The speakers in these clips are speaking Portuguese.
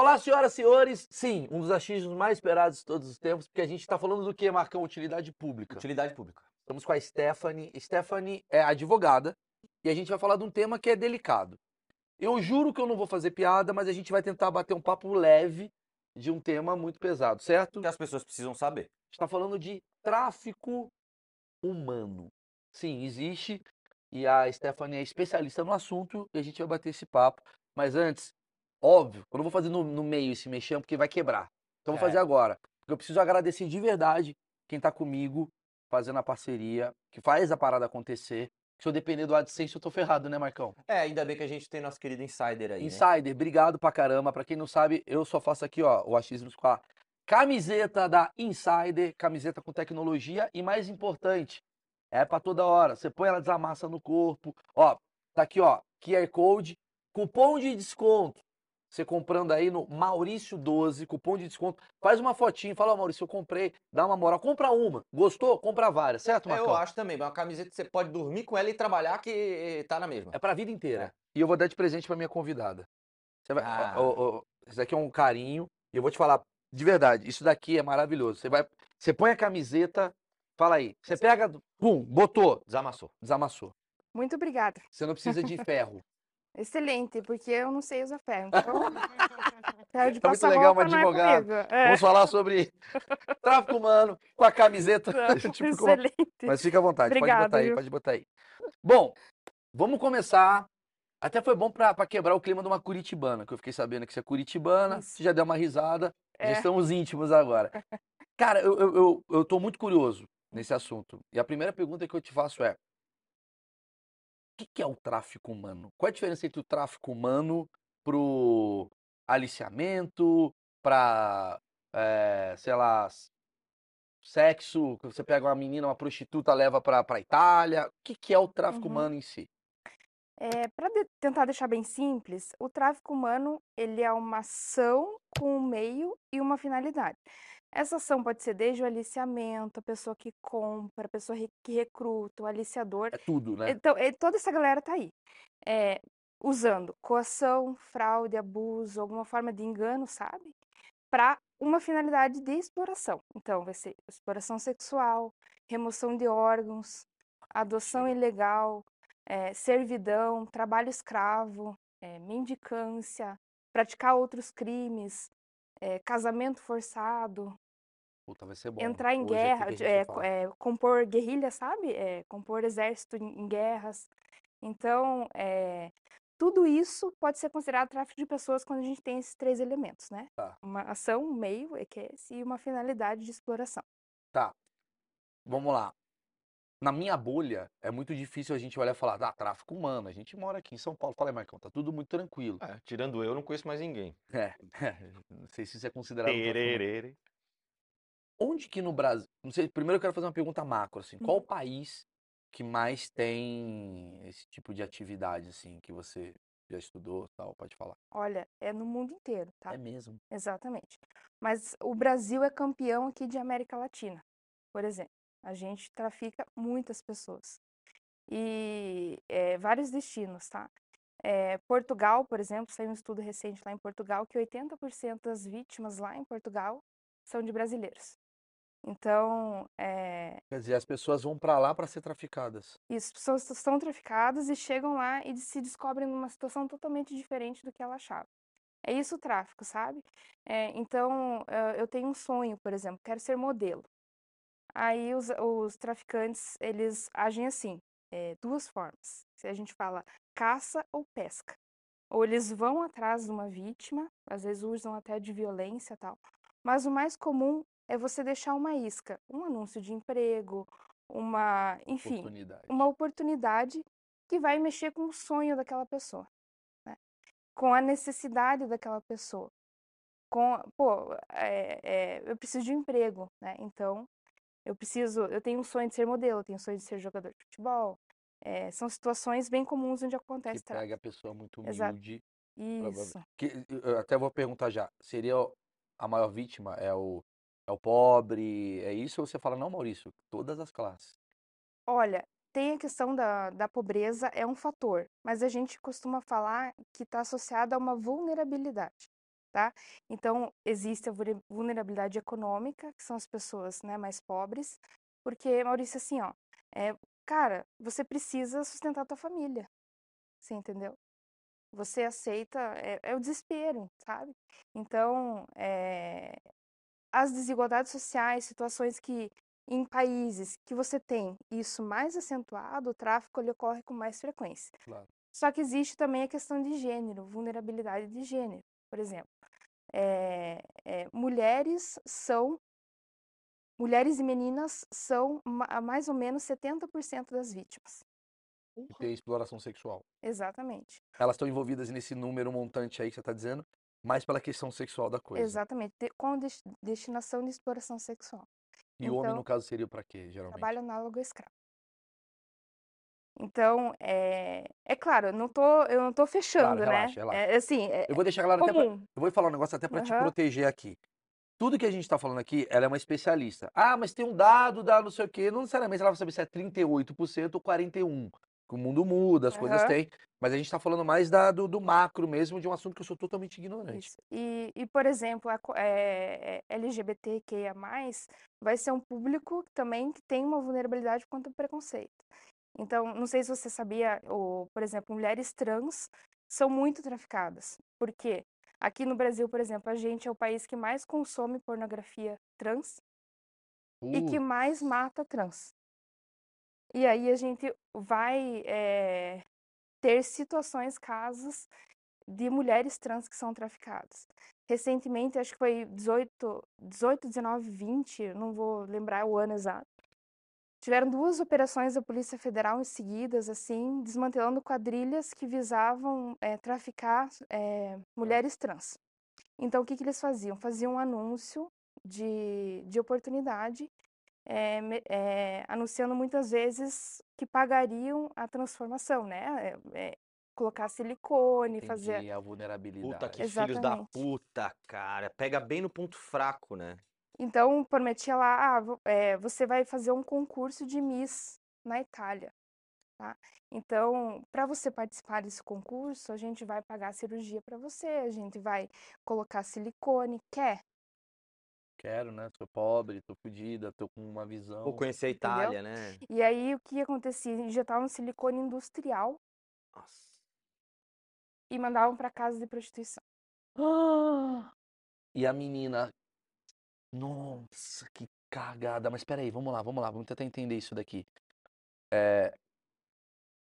Olá, senhoras e senhores. Sim, um dos achismos mais esperados de todos os tempos, porque a gente está falando do que, Marcão? Utilidade pública. Utilidade pública. Estamos com a Stephanie. Stephanie é advogada e a gente vai falar de um tema que é delicado. Eu juro que eu não vou fazer piada, mas a gente vai tentar bater um papo leve de um tema muito pesado, certo? Que as pessoas precisam saber. A gente está falando de tráfico humano. Sim, existe. E a Stephanie é especialista no assunto e a gente vai bater esse papo. Mas antes, óbvio, eu não vou fazer no, no meio esse mexão porque vai quebrar. Então vou É. fazer agora. Porque eu preciso agradecer de verdade quem tá comigo fazendo a parceria, que faz a parada acontecer. Se eu depender do AdSense, eu tô ferrado, né, Marcão? É, ainda bem que a gente tem nosso querido Insider aí, né? Insider, obrigado pra caramba. Pra quem não sabe, eu só faço aqui, ó, o achismos com a camiseta da Insider, camiseta com tecnologia e mais importante, é pra toda hora. Você põe ela desamassa no corpo. Ó, tá aqui, ó, QR Code, cupom de desconto. Você comprando aí no Maurício12, cupom de desconto. Faz uma fotinha, fala, ó, Maurício, eu comprei, dá uma moral, compra uma. Gostou? Compra várias, certo, É, Marcão? Eu acho também, mas uma camiseta que você pode dormir com ela e trabalhar que tá na mesma. É pra vida inteira. É. E eu vou dar de presente pra minha convidada. Você vai, Ah. ó, ó, isso daqui é um carinho. E eu vou te falar, de verdade, isso daqui é maravilhoso. Você vai, você põe a camiseta, fala aí. Você pega, pum, botou, Desamassou. desamassou. Muito obrigada. Você não precisa de ferro. Excelente, porque eu não sei usar ferro. Então, de Tá muito legal uma é advogada. comigo. É. Vamos falar sobre tráfico humano com a camiseta. tipo, como- Excelente. Mas fica à vontade, pode botar aí, viu? pode botar aí. Bom, vamos começar. Até foi bom pra quebrar o clima de uma curitibana, que eu fiquei sabendo que você é curitibana, Isso. você já deu uma risada, já É. estamos íntimos agora. Cara, eu, eu, eu, eu tô muito curioso nesse assunto. E a primeira pergunta que eu te faço é: o que, é o tráfico humano? Qual é a diferença entre o tráfico humano pro aliciamento, pra, eh, sei lá, sexo, que você pega uma menina, uma prostituta, leva pra, pra Itália? O que, que é o tráfico Uhum. humano em si? É, para tentar deixar bem simples, o tráfico humano ele é uma ação com um meio e uma finalidade. Essa ação pode ser desde o aliciamento, a pessoa que compra, a pessoa re- que recruta, o aliciador. É tudo, né? Então, eh, toda essa galera tá aí, é, usando coação, fraude, abuso, alguma forma de engano, sabe? Para uma finalidade de exploração. Então, vai ser exploração sexual, remoção de órgãos, adoção ilegal, eh, servidão, trabalho escravo, eh, mendicância, praticar outros crimes, eh, casamento forçado, Puta, vai ser bom. entrar em hoje aqui guerra, que a de- gente vai é, é, compor guerrilha, sabe? É, compor exército em, em guerras. Então, é, tudo isso pode ser considerado tráfico de pessoas quando a gente tem esses três elementos, né? Tá. Uma ação, um meio, é é e uma finalidade de exploração. Tá. Vamos lá. Na minha bolha, é muito difícil a gente olhar e falar, ah, tráfico humano. A gente mora aqui em São Paulo. Fala aí, Marcão, tá tudo muito tranquilo. É, tirando eu, não conheço mais ninguém. É, não sei se isso é considerado. um. Tererere. Onde que no Brasil. Não sei, primeiro eu quero fazer uma pergunta macro, assim. Uhum. Qual o país que mais tem esse tipo de atividade, assim, que você já estudou tal? Pode falar. Olha, é no mundo inteiro, tá? É mesmo. Exatamente. Mas o Brasil é campeão aqui de América Latina, por exemplo. A gente trafica muitas pessoas. E é, vários destinos, tá? É, Portugal, por exemplo, saiu um estudo recente lá em Portugal que 80% das vítimas lá em Portugal são de brasileiros. Então, é, Quer dizer, as pessoas vão pra lá pra ser traficadas. isso, pessoas são traficadas e chegam lá e se descobrem numa situação totalmente diferente do que ela achava. É isso o tráfico, sabe? É, então, eu tenho um sonho, por exemplo, quero ser modelo. Aí os, os traficantes, eles agem assim, eh, duas formas. Se a gente fala caça ou pesca. Ou eles vão atrás de uma vítima, às vezes usam até de violência tal. Mas o mais comum é você deixar uma isca, um anúncio de emprego, uma, enfim, Oportunidade. uma oportunidade que vai mexer com o sonho daquela pessoa, né? Com a necessidade daquela pessoa. Com, pô, é, é, eu preciso de um emprego, né? Então, eu preciso, eu tenho um sonho de ser modelo, eu tenho um sonho de ser jogador de futebol. É, são situações bem comuns onde Que acontece pega a pessoa muito humilde. Isso. Que, eu até vou perguntar já, seria a maior vítima? É o, é o pobre? É isso? Ou você fala, não, Maurício, todas as classes. Olha, tem a questão da, da pobreza, é um fator, mas a gente costuma falar que está associada a uma vulnerabilidade, tá? Então, existe a vulne- vulnerabilidade econômica, que são as pessoas, né, mais pobres, porque, Maurício, assim, ó, é, cara, você precisa sustentar a tua família, você entendeu? Você aceita, é, é o desespero, sabe? Então, é, as desigualdades sociais, situações que em países que você tem isso mais acentuado, o tráfico ele ocorre com mais frequência. Claro. Só que existe também a questão de gênero, vulnerabilidade de gênero. Por exemplo, é, é, mulheres são mulheres e meninas são ma- mais ou menos 70% das vítimas. Tem exploração sexual. Exatamente. Elas estão envolvidas nesse número montante aí que você está dizendo, mais pela questão sexual da coisa. Exatamente. de- com des- destinação de exploração sexual. E o homem, Então, no caso, seria para quê, geralmente? Trabalho análogo a escravo. Então, é, é claro, eu não tô, eu não tô fechando, né? relaxa, relaxa. É, assim, é Eu vou deixar claro até pra, comum. Eu vou falar um negócio até para te Aham. proteger aqui. Tudo que a gente está falando aqui, ela é uma especialista. Ah, mas tem um dado, dá não sei o quê. Não necessariamente ela vai saber se é 38% ou 41%. Que o mundo muda, as coisas Aham. têm. Mas a gente está falando mais da, do, do macro mesmo, de um assunto que eu sou totalmente ignorante. Isso. E, e, por exemplo, a co- é, é, LGBTQIA+, vai ser um público também que tem uma vulnerabilidade contra o preconceito. Então, não sei se você sabia, ou, por exemplo, mulheres trans são muito traficadas. Por quê? Aqui no Brasil, por exemplo, a gente é o país que mais consome pornografia trans e que Uh, mais mata trans. E aí a gente vai eh, ter situações, casos de mulheres trans que são traficadas. Recentemente, acho que foi 18, 18, 19, 20, não vou lembrar o ano exato. Tiveram duas operações da Polícia Federal em seguidas, assim, desmantelando quadrilhas que visavam eh, traficar eh, mulheres trans. Então, o que que eles faziam? Faziam um anúncio de, de oportunidade eh, anunciando muitas vezes que pagariam a transformação, né? Colocar silicone, fazer. entendi a vulnerabilidade. Puta que filhos da Exatamente. puta, cara. Pega bem no ponto fraco, né? Então, prometia lá, ah, eh, você vai fazer um concurso de Miss na Itália, tá? Então, para você participar desse concurso, a gente vai pagar a cirurgia para você, a gente vai colocar silicone, quer? Quero, né? Sou pobre, tô fodida, tô com uma visão. Vou conhecer a Entendeu? Itália, né? E aí, o que acontecia? Injetavam silicone industrial Nossa. e mandavam para casa de prostituição. E a menina. Nossa, que cagada. Mas peraí, vamos lá, vamos lá, vamos tentar entender isso daqui. É,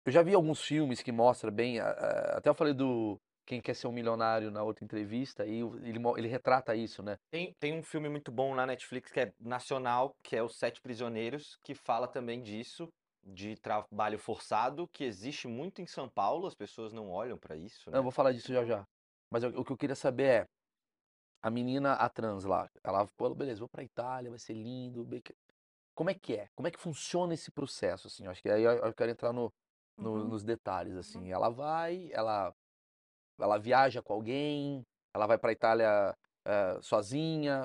Eu já vi alguns filmes que mostram bem. Até eu falei do Quem Quer Ser um Milionário na outra entrevista, e ele, ele retrata isso, né? Tem, tem um filme muito bom na Netflix que é nacional, que é Os Sete Prisioneiros, que fala também disso, de trabalho forçado, que existe muito em São Paulo, as pessoas não olham pra isso, Não, eu né? vou falar disso já já. Mas o que eu queria saber é. A menina, a trans lá, ela falou, beleza, vou pra Itália, vai ser lindo. que- Como é que é? Como é que funciona esse processo, assim? Eu acho que aí eu quero entrar no, no- Uhum. nos detalhes, assim. Ela vai, ela, ela viaja com alguém, ela vai pra Itália eh, sozinha,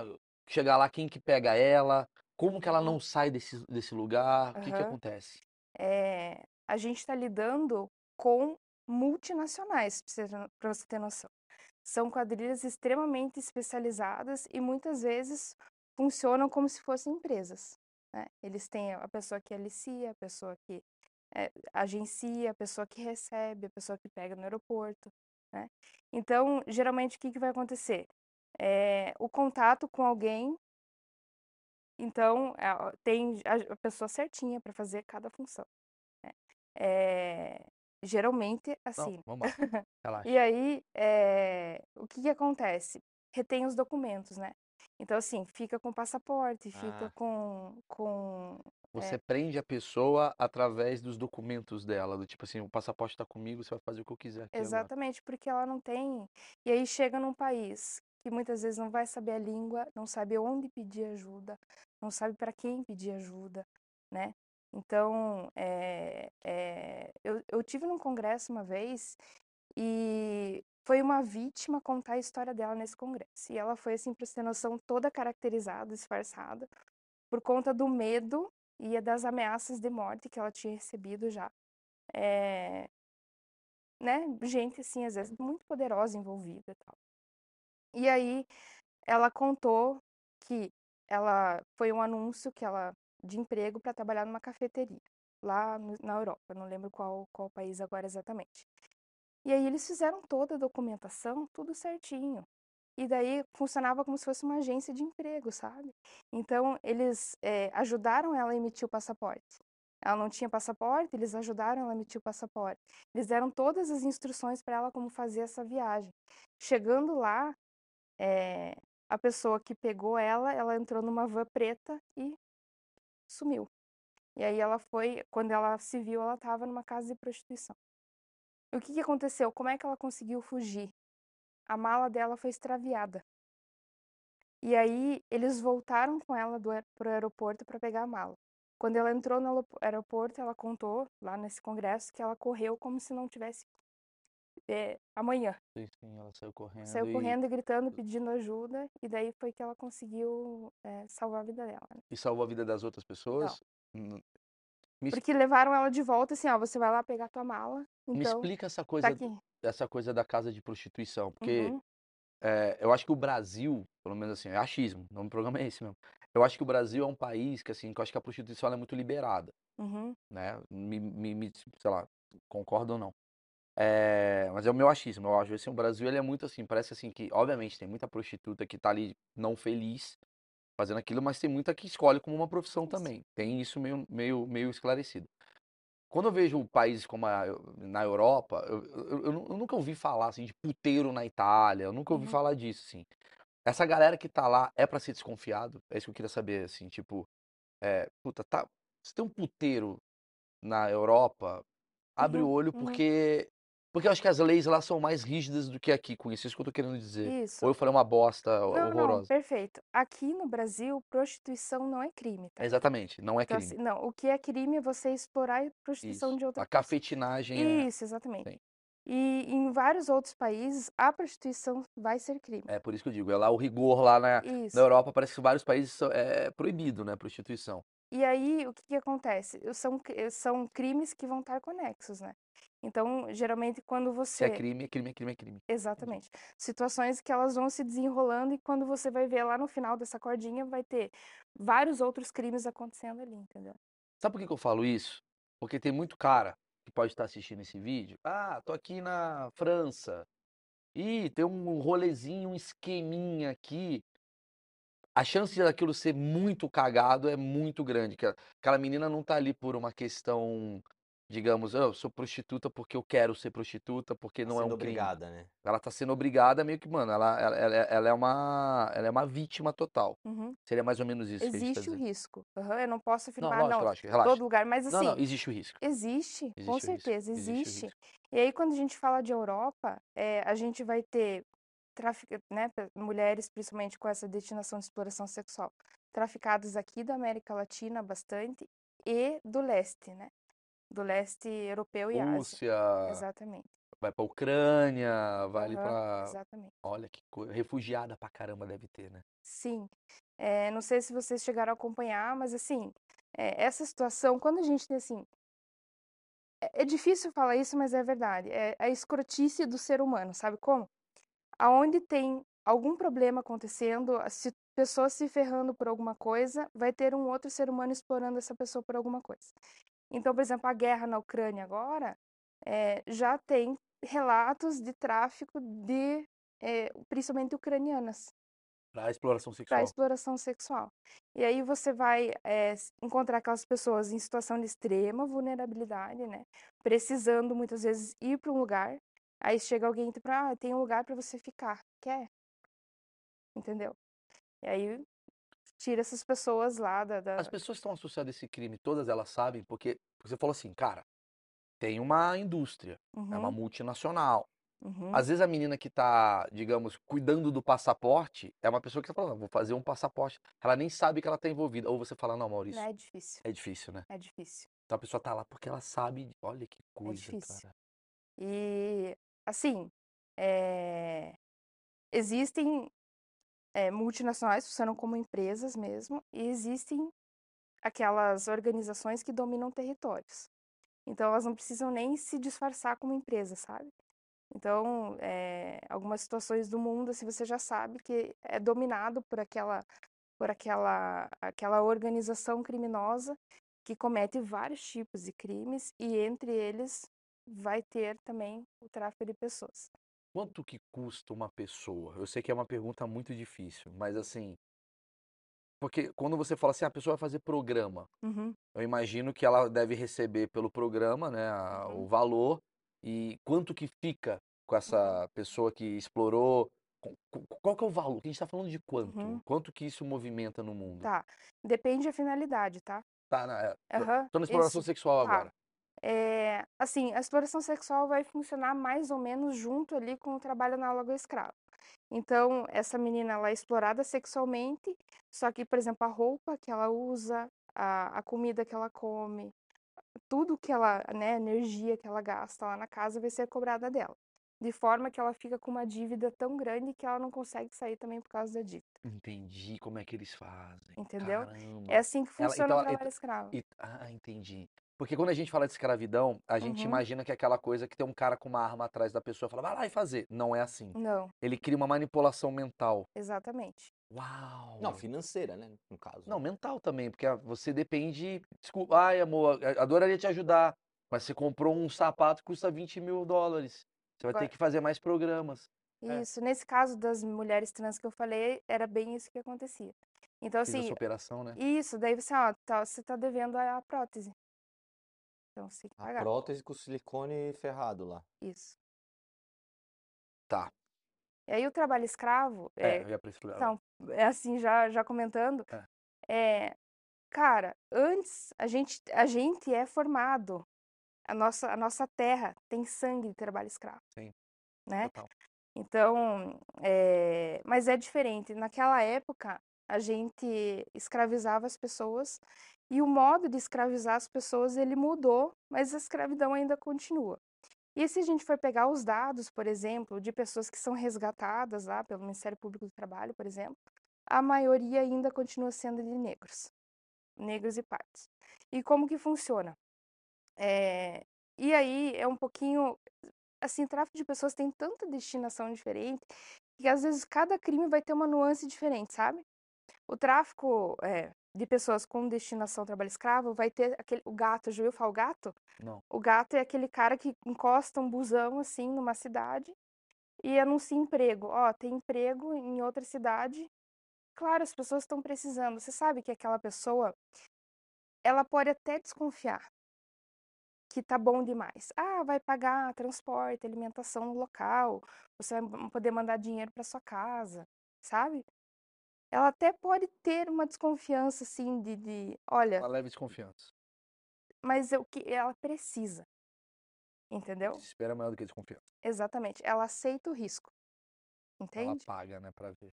chega lá, quem que pega ela? Como que ela não sai desse, desse lugar? O que que Aham. acontece? É, a gente está lidando com multinacionais, para você ter noção. São quadrilhas extremamente especializadas e muitas vezes funcionam como se fossem empresas. né? Eles têm a pessoa que alicia, a pessoa que é, agencia, a pessoa que recebe, a pessoa que pega no aeroporto. né? Então, geralmente, o que, que vai acontecer? É, o contato com alguém então, é, ó, tem a pessoa certinha para fazer cada função, né. Eh, geralmente, Não, assim vamos lá, relaxa. e aí, eh, o que que acontece? Retém os documentos, né. Então, assim, fica com o passaporte, fica Ah. com com Você é. prende a pessoa através dos documentos dela, do tipo assim, o passaporte está comigo, você vai fazer o que eu quiser aqui agora. Exatamente, porque ela não tem e aí chega num país que muitas vezes não vai saber a língua, não sabe onde pedir ajuda, não sabe para quem pedir ajuda, né. Então, eh eh, eu eu tive num congresso uma vez e foi uma vítima contar a história dela nesse congresso. E ela foi, assim, pra você ter noção, toda caracterizada, disfarçada, por conta do medo e das ameaças de morte que ela tinha recebido já. Eh, né, gente, assim, às vezes muito poderosa envolvida e tal. E aí ela contou que ela foi um anúncio que ela de emprego para trabalhar numa cafeteria lá no- na Europa, não lembro qual qual país agora exatamente. E aí eles fizeram toda a documentação, tudo certinho. E daí funcionava como se fosse uma agência de emprego, sabe? Então eles eh, ajudaram ela a emitir o passaporte. Ela não tinha passaporte, eles ajudaram ela a emitir o passaporte. Eles deram todas as instruções para ela como fazer essa viagem. Chegando lá, eh, a pessoa que pegou ela, ela entrou numa van preta e sumiu. E aí ela foi, quando ela se viu, ela estava numa casa de prostituição. O que que aconteceu? Como é que ela conseguiu fugir? A mala dela foi extraviada. E aí eles voltaram com ela aer- pro aeroporto para pegar a mala. Quando ela entrou no aeropo- aeroporto, ela contou lá nesse congresso que ela correu como se não tivesse eh, amanhã. Sim, sim, ela saiu correndo Saiu e, correndo gritando, pedindo ajuda, e daí foi que ela conseguiu eh, salvar a vida dela. né? e salvou a vida das outras pessoas. Me, es- Porque levaram ela de volta assim, ó, você vai lá pegar tua mala, me então explica essa tá coisa, aqui. essa coisa da casa de prostituição, porque Uhum, é, eu acho que o Brasil, pelo menos assim, é achismo, o nome do programa é esse mesmo. Eu acho que o Brasil é um país que, assim, que eu acho que a prostituição é muito liberada, uhum, né? Me, me, me- sei lá, concorda ou não. É, mas é o meu achismo, eu acho assim, o Brasil ele é muito assim, parece assim que, obviamente, tem muita prostituta que tá ali não feliz fazendo aquilo, mas tem muita que escolhe como uma profissão também. Tem isso meio, meio, meio esclarecido. Quando eu vejo países como a, na Europa, eu, eu, eu eu nunca ouvi falar assim de puteiro na Itália, eu nunca ouvi uhum. falar disso, assim. Essa galera que tá lá é pra ser desconfiado? É isso que eu queria saber, assim, tipo, é, puta, tá, se tem um puteiro na Europa, abre o Uhum, olho uhum. porque porque eu acho que as leis lá são mais rígidas do que aqui, com isso, isso que eu tô querendo dizer. Isso. Ou eu falei uma bosta Não, não, horrorosa. perfeito. Aqui no Brasil, prostituição não é crime, tá? Exatamente, não é Então, crime. assim, não, o que é crime é você explorar a prostituição Isso. de outra A pessoa. cafetinagem é, Isso, exatamente. Sim. E em vários outros países, a prostituição vai ser crime. é por isso que eu digo, é lá o rigor lá na, na Europa parece que vários países é proibido, né, prostituição. E aí, o que que acontece? São, são crimes que vão estar conexos, né? Então, geralmente, quando Se é você. crime, é crime, é crime, é crime. Exatamente. Situações que elas vão se desenrolando e quando você vai ver lá no final dessa cordinha, vai ter vários outros crimes acontecendo ali, entendeu? Sabe por que que eu falo isso? Porque tem muito cara que pode estar assistindo esse vídeo. Ah, tô aqui na França. Ih, tem um rolezinho, um esqueminha aqui. A chance daquilo ser muito cagado é muito grande. que Aquela menina não tá ali por uma questão, digamos, "Ah, eu sou prostituta porque eu quero ser prostituta, porque Tá não é um crime. obrigada, né? Ela tá sendo obrigada, meio que, mano, ela, ela, ela, ela é uma, ela é uma vítima total. Uhum. Seria mais ou menos isso que a gente tá Existe o risco. Aham, Eu não posso Não, afirmar, lógico, não, lógico, relaxa. todo lugar, mas Não, assim, não, existe o risco. existe, Existe com o risco, certeza, existe existe. E aí, quando a gente fala de Europa, é, a gente vai ter trafica, né, mulheres, principalmente com essa destinação de exploração sexual, traficadas aqui da América Latina bastante e do leste, né? Do leste europeu e Ásia. Rússia, Exatamente. vai pra Ucrânia, vai ali Aham, pra. exatamente. Olha que coisa. Refugiada pra caramba deve ter, né? Sim. É, não sei se vocês chegaram a acompanhar, mas assim, é, essa situação, quando a gente tem assim, é, é difícil falar isso, mas é verdade. É a escrotice do ser humano, sabe como? Aonde tem algum problema acontecendo, se pessoas se ferrando por alguma coisa, vai ter um outro ser humano explorando essa pessoa por alguma coisa. Então, por exemplo, a guerra na Ucrânia agora é, já tem relatos de tráfico de, é, principalmente ucranianas, Pra exploração para sexual. exploração sexual. E aí você vai é, encontrar aquelas pessoas em situação de extrema vulnerabilidade, né? Precisando muitas vezes ir para um lugar. Aí chega alguém e para, ah, tem um lugar para você ficar. Quer? Entendeu? E aí tira essas pessoas lá da, da- As pessoas que estão associadas a esse crime, todas elas sabem, porque você falou assim, cara, tem uma indústria, é uma Uhum, multinacional. uhum. Às vezes a menina que tá, digamos, cuidando do passaporte é uma pessoa que tá falando, vou fazer um passaporte. Ela nem sabe que ela tá envolvida. Ou você fala, não, Maurício, É difícil, é difícil, né? é difícil. Então a pessoa tá lá porque ela sabe. Olha que coisa, difícil. cara. E, assim, é, existem é, multinacionais funcionam como empresas mesmo, e existem aquelas organizações que dominam territórios. Então, elas não precisam nem se disfarçar como empresa, sabe? Então, eh, algumas situações do mundo, assim, você já sabe que é dominado por aquela por aquela aquela organização criminosa que comete vários tipos de crimes e entre eles vai ter também o tráfico de pessoas. Quanto que custa uma pessoa? Eu sei que é uma pergunta muito difícil, mas assim, porque quando você fala assim, "Ah, a pessoa vai fazer programa, Uhum, eu imagino que ela deve receber pelo programa, né, a- o uhum, valor e quanto que fica com uhum, essa pessoa que explorou. qu- qu- Qual que é o valor? A gente está falando de quanto? uhum. Quanto que isso movimenta no mundo? Tá. Depende da finalidade, tá? Tá, na, é, tô Aham, tô na exploração isso. sexual Tá. agora. É, assim, a exploração sexual vai funcionar mais ou menos junto ali com o trabalho análogo ao escravo. Então, essa menina ela é explorada sexualmente, só que, por exemplo, a roupa que ela usa, a, a comida que ela come, tudo que ela, né, energia que ela gasta lá na casa vai ser cobrada dela. De forma que ela fica com uma dívida tão grande que ela não consegue sair também por causa da dívida. Entendi como é que eles fazem. Entendeu? É Caramba. assim que Ela, funciona então, o ela- trabalho então- escravo. e- ah, entendi. Porque quando a gente fala de escravidão, a gente Uhum. imagina que é aquela coisa que tem um cara com uma arma atrás da pessoa e fala, vai lá e fazer. Não é assim. Não, Ele cria uma manipulação mental. exatamente. Uau! Não, financeira, né? No caso. Não, mental também, porque ah, você depende. Desculpa, ai, amor, a- adoraria te ajudar, mas você comprou um sapato que custa 20 mil dólares. Você vai ter Agora- que fazer mais programas. É. Isso, nesse caso das mulheres trans que eu falei, era bem isso que acontecia. Então, Fiz assim, essa operação, né? isso, daí você, ó, tá, você tá devendo a prótese. Então, você tem que A pagar. prótese com silicone ferrado lá. Isso. Tá. E aí o trabalho escravo, É, é, eu ia pra então, é assim, já, já comentando, é, cara, antes a gente, a gente é formado, a nossa, a nossa terra tem sangue de trabalho escravo, Sim. né? Total. Então, é, mas é diferente. Naquela época, a gente escravizava as pessoas e o modo de escravizar as pessoas ele mudou, mas a escravidão ainda continua. E se a gente for pegar os dados, por exemplo, de pessoas que são resgatadas lá pelo Ministério Público do Trabalho, por exemplo, a maioria ainda continua sendo de negros, negros e pardos. E como que funciona? É, e aí é um pouquinho assim, tráfico de pessoas tem tanta destinação diferente que às vezes cada crime vai ter uma nuance diferente, sabe? O tráfico é, de pessoas com destinação trabalho escravo vai ter aquele, o gato, já ouviu falar o gato? Não. O gato é aquele cara que encosta um busão assim numa cidade e anuncia emprego. Ó, tem emprego em outra cidade. Claro, as pessoas estão precisando. Você sabe que aquela pessoa, ela pode até desconfiar que tá bom demais. Ah, vai pagar transporte, alimentação no local, você vai poder mandar dinheiro para sua casa, sabe? Ela até pode ter uma desconfiança assim de, de olha, Uma leve desconfiança. mas é o que ela precisa. Entendeu? Desespero é maior do que desconfiança. Exatamente. Ela aceita o risco. Ela Entende? paga, né, pra ver.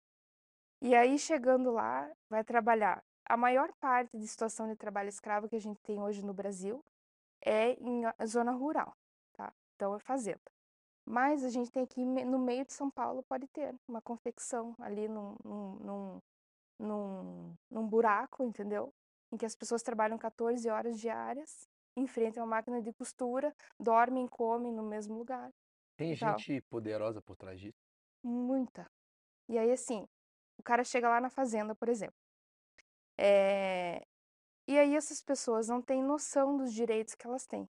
E aí, chegando lá, vai trabalhar. A maior parte de situação de trabalho escravo que a gente tem hoje no Brasil é em zona rural, tá? Então, é fazenda. Mas a gente tem aqui no meio de São Paulo, pode ter uma confecção ali num, num, num, num, buraco, entendeu? Em que as pessoas trabalham 14 horas diárias, enfrentam uma máquina de costura, dormem e comem no mesmo lugar. Tem gente poderosa por trás disso? Muita. E aí, assim, o cara chega lá na fazenda, por exemplo. É, E aí essas pessoas não têm noção dos direitos que elas têm,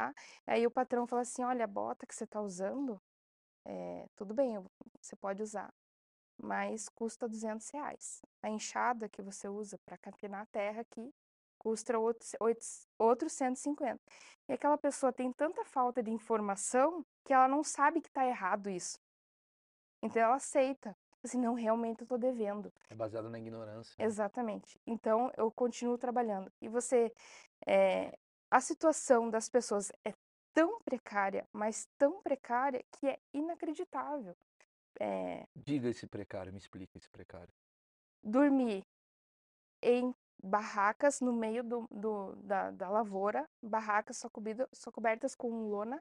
tá? Aí o patrão fala assim, olha, a bota que você está usando, é, tudo bem, você pode usar, mas custa 200 reais. A enxada que você usa para campinar a terra aqui custa outros, outros 150. E aquela pessoa tem tanta falta de informação que ela não sabe que está errado isso. Então ela aceita. Assim, não, realmente eu tô devendo. É baseado na ignorância. né? Exatamente. Então eu continuo trabalhando. E você, é, a situação das pessoas é tão precária, mas tão precária que é inacreditável. É, Diga esse precário, me explica esse precário. dormir em barracas no meio do, do- da, da lavoura, barracas só, cobido, só cobertas com lona,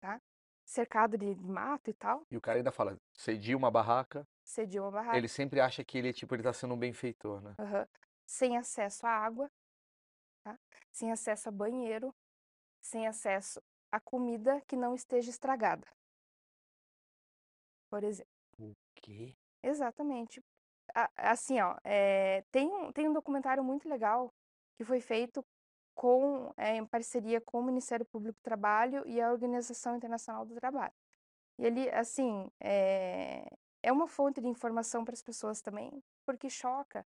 tá? Cercado de mato e tal, E o cara ainda fala, cedia uma barraca, cedia uma barraca. ele sempre acha que ele, tipo, ele tá sendo um benfeitor, né? Aham. Sem acesso à água, tá? Sem acesso a banheiro, sem acesso a comida que não esteja estragada. por exemplo. O quê? Exatamente. Assim, ó, é, tem um, tem um documentário muito legal que foi feito com, é, em parceria com o Ministério Público do Trabalho e a Organização Internacional do Trabalho. E ele, assim, é, é uma fonte de informação para as pessoas também, porque choca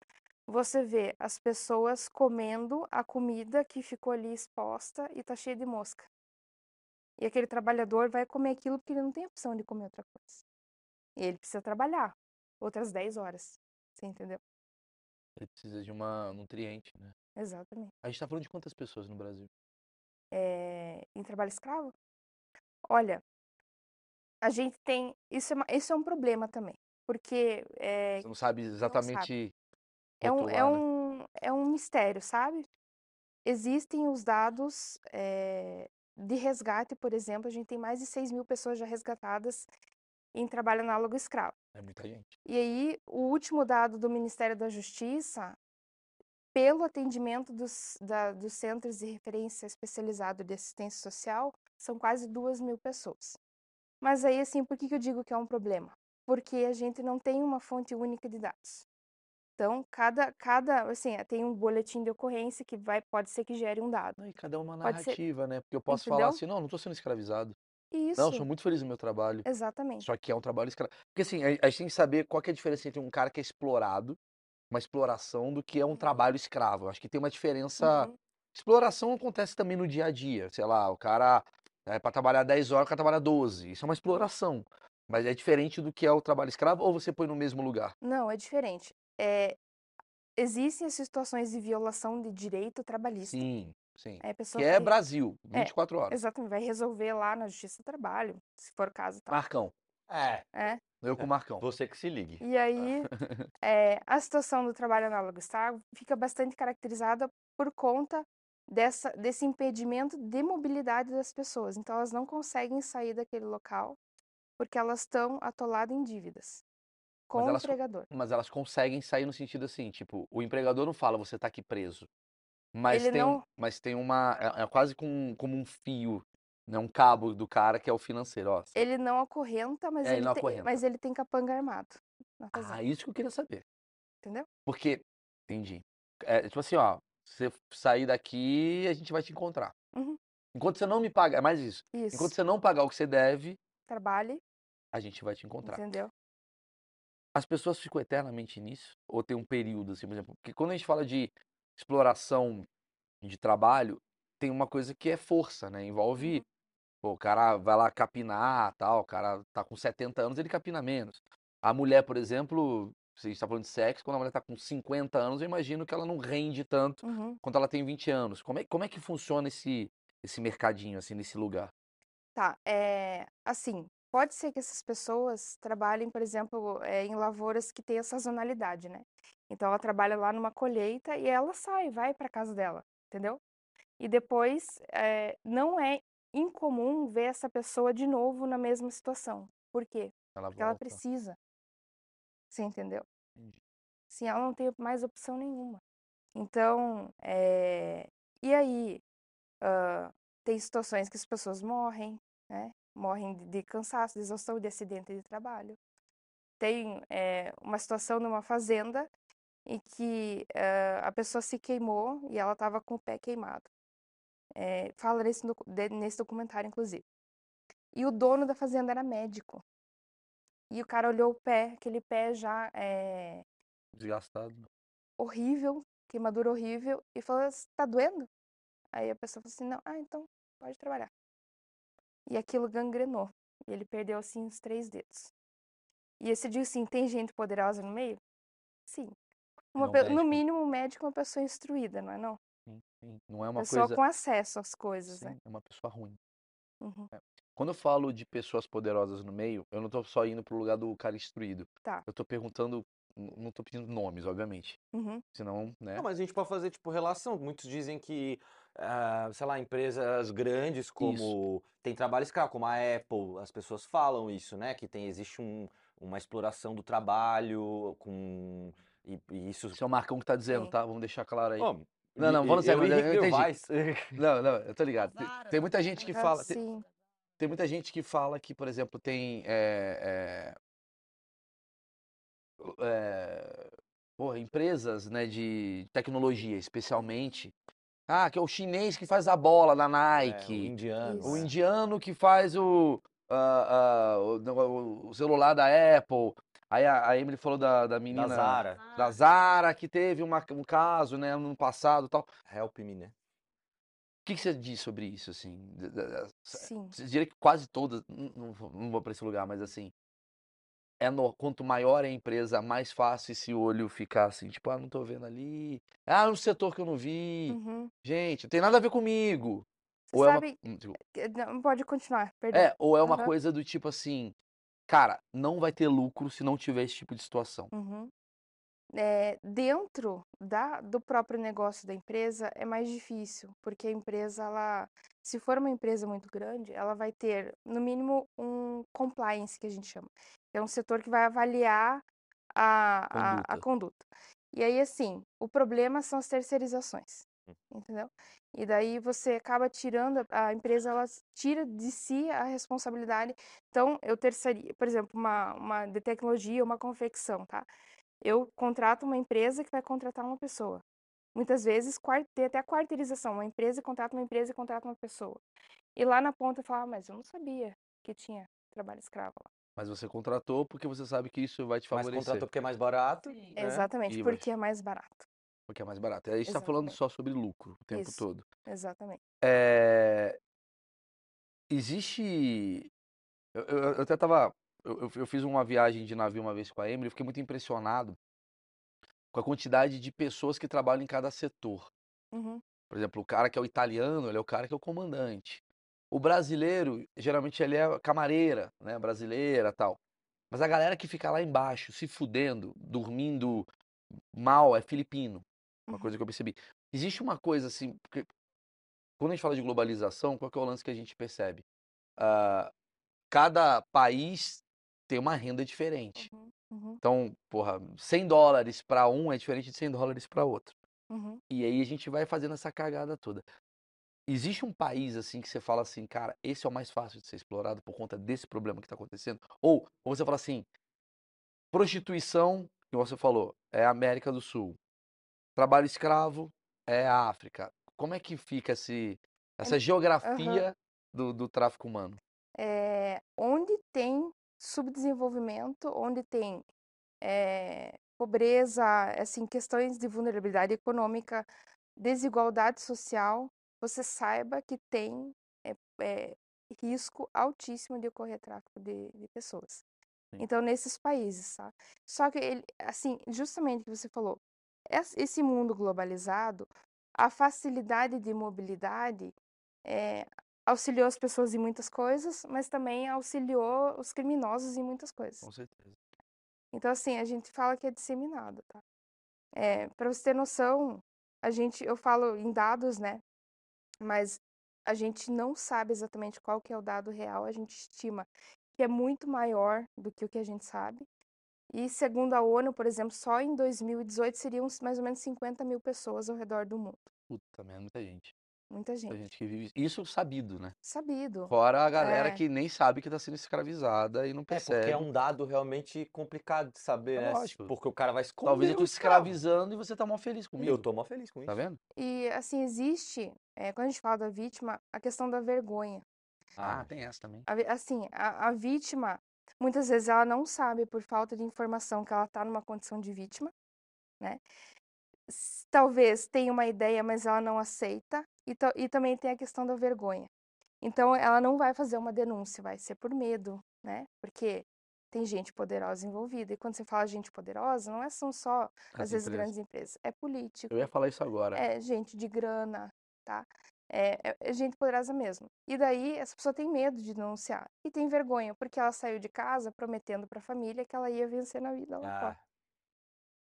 você ver as pessoas comendo a comida que ficou ali exposta e tá cheia de mosca. E aquele trabalhador vai comer aquilo porque ele não tem opção de comer outra coisa. E ele precisa trabalhar outras 10 horas. Você entendeu? Ele precisa de uma nutriente, né? Exatamente. A gente tá falando de quantas pessoas no Brasil? É, em trabalho escravo? Olha, a gente tem. Isso é, uma- isso é um problema também. Porque é, Você não sabe exatamente é, um, é, um, é um mistério, sabe? Existem os dados é, de resgate, por exemplo, a gente tem mais de 6 mil pessoas já resgatadas em trabalho análogo escravo. É muita gente. E aí, o último dado do Ministério da Justiça, pelo atendimento dos, da- dos centros de referência especializado de assistência social, são quase duas mil pessoas. Mas aí, assim, por que que eu digo que é um problema? Porque a gente não tem uma fonte única de dados. Então, cada, cada, assim, tem um boletim de ocorrência que vai, pode ser que gere um dado. E cada uma Pode ser- narrativa, né? Porque eu posso falar Entendeu? assim, não, não tô sendo escravizado. Isso, Não, sou muito feliz no meu trabalho. exatamente. Só que é um trabalho escravo. Porque assim, a, a gente tem que saber qual que é a diferença entre um cara que é explorado, uma exploração, do que é um trabalho escravo. Eu acho que tem uma diferença. Uhum. Exploração acontece também no dia a dia. Sei lá, o cara é para trabalhar 10 horas, o cara trabalha 12. Isso é uma exploração. Mas é diferente do que é o trabalho escravo ou você põe no mesmo lugar? Não, é diferente. É, existem as situações de violação de direito trabalhista. Sim, sim. Pessoa Que é vai- Brasil, 24 horas. Exatamente, vai resolver lá na Justiça do Trabalho, se for o caso, tá? Marcão. É, É. Eu com o Marcão. você que se ligue. E aí, é, a situação do trabalho análogo escravo fica bastante caracterizada por conta dessa, desse impedimento de mobilidade das pessoas. Então, elas não conseguem sair daquele local porque elas estão atoladas em dívidas com o elas co- empregador. Mas elas conseguem sair no sentido assim, tipo, o empregador não fala, você tá aqui preso. Mas Ele tem, não- mas tem uma. É, é quase com, como um fio, né? Um cabo do cara que é o financeiro, ó. Ele não acorrenta, mas, É, ele tem, acorrenta. mas ele tem capanga armado Ah, isso que eu queria saber. entendeu? Porque, entendi. É, tipo assim, ó, você sair daqui, a gente vai te encontrar. Uhum. Enquanto você não me paga, é mais isso. Isso, Enquanto você não pagar o que você deve, trabalhe, a gente vai te encontrar. entendeu? As pessoas ficam eternamente nisso? Ou tem um período, assim, por exemplo? Porque quando a gente fala de exploração de trabalho, tem uma coisa que é força, né? Envolve, Uhum. pô, o cara vai lá capinar, tal, o cara tá com 70 anos, ele capina menos. A mulher, por exemplo, se a gente tá falando de sexo, quando a mulher tá com 50 anos, eu imagino que ela não rende tanto Uhum. quanto ela tem 20 anos. Como é, como é que funciona esse, esse mercadinho, assim, nesse lugar? Tá, é, assim, pode ser que essas pessoas trabalhem, por exemplo, é, em lavouras que têm a sazonalidade, né? Então ela trabalha lá numa colheita e ela sai, vai para casa dela, entendeu? E depois é, não é incomum ver essa pessoa de novo na mesma situação. Por quê? Ela Porque ela volta. precisa. Você entendeu? Entendi. Sim, ela não tem mais opção nenhuma. Então, é, e aí, ah, tem situações que as pessoas morrem, né? Morrem de, cansaço, de exaustão, de acidente de trabalho. Tem é, uma situação numa fazenda em que ah, a pessoa se queimou e ela estava com o pé queimado. É, fala nesse, nesse documentário, inclusive. E o dono da fazenda era médico. E o cara olhou o pé, aquele pé já é, Desgastado. horrível, queimadura horrível, e falou, "S- tá doendo? Aí a pessoa falou assim, não, ah, então pode trabalhar. E aquilo gangrenou, e ele perdeu, assim, os três dedos. E esse diz assim, tem gente poderosa no meio? Sim. Pe- médico. no mínimo, um médico é uma pessoa instruída, não é não? Sim, sim. Não é uma pessoa coisa. com acesso às coisas, né? Sim, é uma pessoa ruim. Uhum. Quando eu falo de pessoas poderosas no meio, eu não tô só indo pro lugar do cara instruído. Tá. Eu tô perguntando, não tô pedindo nomes, obviamente. Uhum. Senão, né? Não, mas a gente pode fazer, tipo, relação. Muitos dizem que, ah, sei lá, empresas grandes como... Tem trabalho escravo, como a Apple, as pessoas falam isso, né? Que tem, existe um, uma exploração do trabalho com... E, e isso... Esse é o Marcão que tá dizendo, Sim. tá? Vamos deixar claro aí. Ó, Não, não, falando sério, eu eu- eu entendi. Não, não, eu tô ligado. Tem, tem muita gente que fala. Tem, Sim. tem muita gente que fala que, por exemplo, tem é, é, é, porra, empresas né, de tecnologia, especialmente. Ah, que é o chinês que faz a bola na É, o Nike. indiano. o Isso. indiano que faz o, ah, ah, o, o- o celular da Apple. Aí a, a Emily falou da, da Da menina Zara. da Zara, que teve uma- um caso, né, no passado e tal. O Help me, né? que, que você diz sobre isso, assim? Da- da- da- Sim. Você diria que quase todas, não, não vou para esse lugar, mas assim, é no- quanto maior é a empresa, mais fácil esse olho ficar assim, tipo, ah, não tô vendo ali. Ah, é um setor que eu não vi. Uhum. Gente, não tem nada a ver comigo. Você Ou é uma, sabe. hum, Não, pode continuar, perdão. É, ou é uma Aham. coisa do tipo assim, cara, não vai ter lucro se não tiver esse tipo de situação. Uhum. É, dentro da, do próprio negócio da empresa é mais difícil, porque a empresa, ela, se for uma empresa muito grande, ela vai ter, no mínimo, um compliance, que a gente chama. É um setor que vai avaliar a, a, a Conduta. E aí, assim, o problema são as terceirizações, entendeu? E daí você acaba tirando, a empresa, ela tira de si a responsabilidade. Então, eu terceirizo, por exemplo, uma, uma de tecnologia, uma confecção, tá? Eu contrato uma empresa que vai contratar uma pessoa. Muitas vezes tem até a quarteirização, uma empresa contrata uma empresa e contrata uma pessoa. E lá na ponta fala, ah, mas eu não sabia que tinha trabalho escravo lá. Mas você contratou porque você sabe que isso vai te Mas favorecer. contratou porque é mais barato. né? Exatamente, E vai- porque é mais barato. Porque é mais barato. A gente tá falando só sobre lucro o tempo Isso. todo. Exatamente. É, Existe. Eu, eu- eu até tava. Eu, eu- eu fiz uma viagem de navio uma vez com a Emily, eu fiquei muito impressionado com a quantidade de pessoas que trabalham em cada setor. Uhum, Por exemplo, o cara que é o italiano, ele é o cara que é o comandante. O brasileiro, geralmente ele é camareira, né? Brasileira tal. Mas a galera que fica lá embaixo, se fudendo, dormindo mal, é filipino. Uma uhum. coisa que eu percebi. Existe uma coisa assim, porque quando a gente fala de globalização, qual que é o lance que a gente percebe? Ah, cada país tem uma renda diferente. Uhum, uhum, Então, porra, 100 dólares para um é diferente de 100 dólares para outro. uhum. E aí a gente vai fazendo essa cagada toda. Existe um país assim que você fala assim, cara, esse é o mais fácil de ser explorado por conta desse problema que está acontecendo? Ou, ou você fala assim, prostituição, que você falou, é a América do Sul. Trabalho escravo é a África. Como é que fica esse, essa geografia do, do tráfico humano? É, onde tem subdesenvolvimento, onde tem é, pobreza, assim, questões de vulnerabilidade econômica, desigualdade social, você saiba que tem é, é, risco altíssimo de ocorrer tráfico de, de pessoas. Sim. Então, nesses países? Só que, ele, assim, justamente o que você falou, es- esse mundo globalizado, a facilidade de mobilidade é, auxiliou as pessoas em muitas coisas, mas também auxiliou os criminosos em muitas coisas. Com certeza. Então, assim, a gente fala que é disseminado, tá? É, para você ter noção, a gente, eu falo em dados, né? Mas a gente não sabe exatamente qual que é o dado real, a gente estima que é muito maior do que o que a gente sabe. E segundo a ONU, por exemplo, só em 2018 seriam mais ou menos 50 mil pessoas ao redor do mundo. Puta merda, muita gente. Muita Muita gente. gente que vive. Isso sabido, né? Sabido. Fora a galera É. que nem sabe que tá sendo escravizada e não É, porque percebe. é um dado realmente complicado de saber, É né? lógico. Porque o cara vai esconder Talvez eu tô escravizando e você tá mal feliz E comigo. eu tô mó feliz com isso. Tá vendo? E, assim, existe, é, quando a gente fala da vítima, a questão da vergonha. Ah, tem essa também. A assim, a, a vítima, muitas vezes ela não sabe por falta de informação que ela está numa condição de vítima, né? Talvez tenha uma ideia, mas ela não aceita. E, e também tem a questão da vergonha. Então, ela não vai fazer uma denúncia, vai ser por medo, né? Porque tem gente poderosa envolvida. E quando você fala gente poderosa, não é, são só, às As vezes, empresas. grandes empresas. É político, Eu ia falar isso agora. é gente de grana, tá? É, é- é gente poderosa mesmo. E daí essa pessoa tem medo de denunciar e tem vergonha, porque ela saiu de casa prometendo para a família que ela ia vencer na vida lá fora, Ah,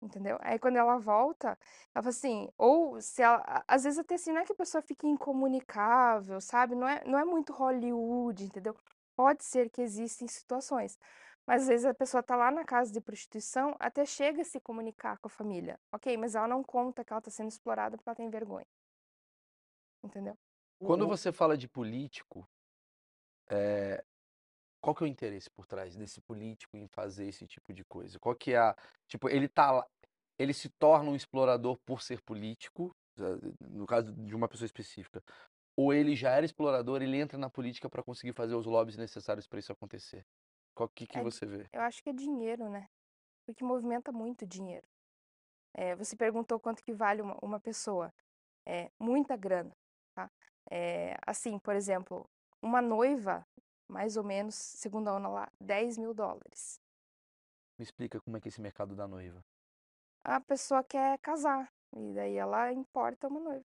entendeu? Aí quando ela volta, ela fala assim, ou se ela, às vezes até assim, não é que a pessoa fique incomunicável, sabe? Não é, não é muito Hollywood, entendeu? Pode ser que existem situações, mas às vezes a pessoa tá lá na casa de prostituição, até chega a se comunicar com a família, ok? Mas ela não conta que ela tá sendo explorada porque ela tem vergonha. Entendeu? Quando você fala de político, é, qual que é o interesse por trás desse político em fazer esse tipo de coisa? Qual que é a, tipo, ele tá lá, ele se torna um explorador por ser político, eh, no caso de uma pessoa específica, ou ele já era explorador, ele entra na política para conseguir fazer os lobbies necessários para isso acontecer? Qual que, que É, você vê? eu acho que é dinheiro, né? Porque movimenta muito dinheiro. É, você perguntou quanto que vale uma, uma pessoa. É muita grana, tá? É, assim, por exemplo, uma noiva, mais ou menos, segundo a ONU lá, 10 mil dólares. Me explica como é que é esse mercado da noiva. A pessoa quer casar, e daí ela importa uma noiva.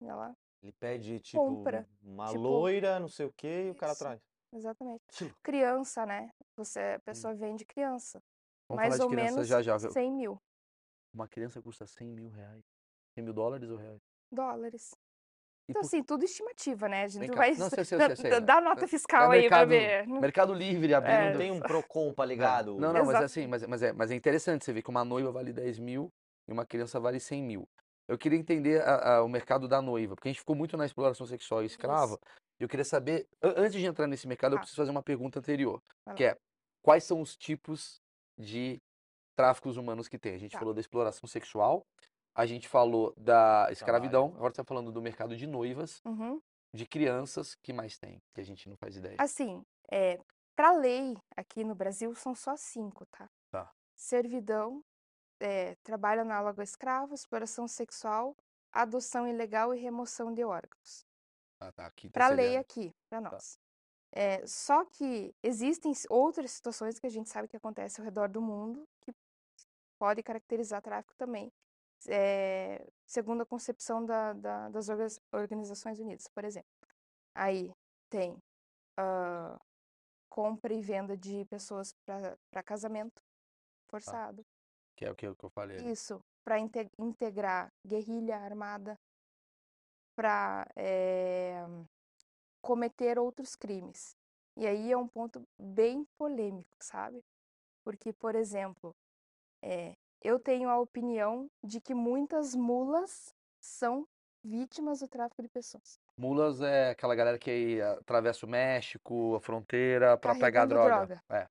E ela, Ele pede, tipo, Compra, uma tipo, loira, não sei o quê, e o cara isso. traz. exatamente. Criança, né? Você, a pessoa vende criança. Vamos mais falar ou de criança menos já já. viu? 100 mil Uma criança custa 100 mil reais. 100 mil dólares ou reais? dólares. E Então, por- assim, tudo estimativa, né? A Vem gente cá. vai Não, sei, sei, sei, dar nota fiscal É aí pra mercado, ver. Não- mercado livre É. abrindo. Não tem um Procon pra É. ligado? Não, não, mas é Exato. assim, mas, mas, é, mas é interessante você ver que uma noiva vale 10 mil e uma criança vale 100 mil. Eu queria entender a- a- o mercado da noiva, porque a gente ficou muito na exploração sexual e escrava. E eu queria saber, an- antes de entrar nesse mercado, eu Tá. preciso fazer uma pergunta anterior, Vai que lá. é quais são os tipos de tráficos humanos que tem? A gente Tá. falou da exploração sexual, a gente falou da escravidão, agora você está falando do mercado de noivas, Uhum. de crianças, que mais tem? Que a gente não faz ideia. Assim, é, para lei aqui no Brasil são só cinco, tá? Tá. Servidão, é, trabalho análogo a escravo, exploração sexual, adoção ilegal e remoção de órgãos. Ah, tá, aqui tá Para lei aqui, para nós. É, só que existem outras situações que a gente sabe que acontecem ao redor do mundo que pode caracterizar tráfico também, é, segundo a concepção da- da- das orga- Organizações Unidas, por exemplo. Aí tem ah, compra e venda de pessoas para casamento forçado. Que é o que eu, falei. ali. Isso, para integrar guerrilha armada, para cometer outros crimes. E aí é um ponto bem polêmico, sabe? Porque, por exemplo, é, eu tenho a opinião de que muitas mulas são vítimas do tráfico de pessoas. Mulas é aquela galera que atravessa o México, a fronteira, para pegar droga. droga. É.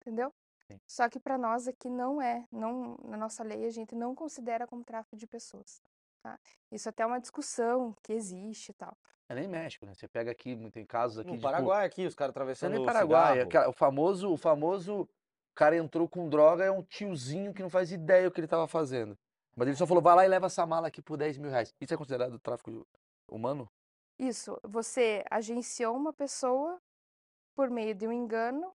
Entendeu? Sim. Só que para nós aqui não é, não, na nossa lei a gente não considera como tráfico de pessoas. Tá? Isso até é uma discussão que existe e tal. É nem México, né? Você pega aqui, tem casos aqui No de. Paraguai aqui, os caras Não é atravessando nem o Paraguai. é o famoso, o famoso cara entrou com droga, é um tiozinho que não faz ideia o que ele tava fazendo. Mas ele só falou, vai lá e leva essa mala aqui por 10 mil reais. Isso é considerado tráfico humano? Isso, você agenciou uma pessoa por meio de um engano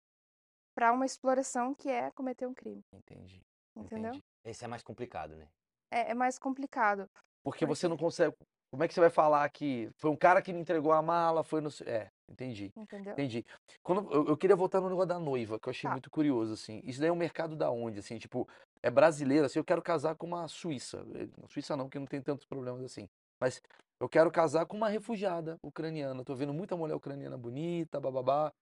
para uma exploração que é cometer um crime, Entendi. entendeu? Entendi. Esse é mais complicado, né? É, é mais complicado. Porque você não consegue. Como é que você vai falar que foi um cara que me entregou a mala, foi no. É, entendi. Entendeu? Entendi. Quando, eu, eu queria voltar no negócio da noiva, que eu achei Tá. muito curioso, assim. Isso daí é um mercado da onde, assim? Tipo, é brasileiro, assim, eu quero casar com uma suíça. Eh, Suíça não, porque não tem tantos problemas assim. Mas eu quero casar com uma refugiada ucraniana. Tô vendo muita mulher ucraniana bonita, bababá.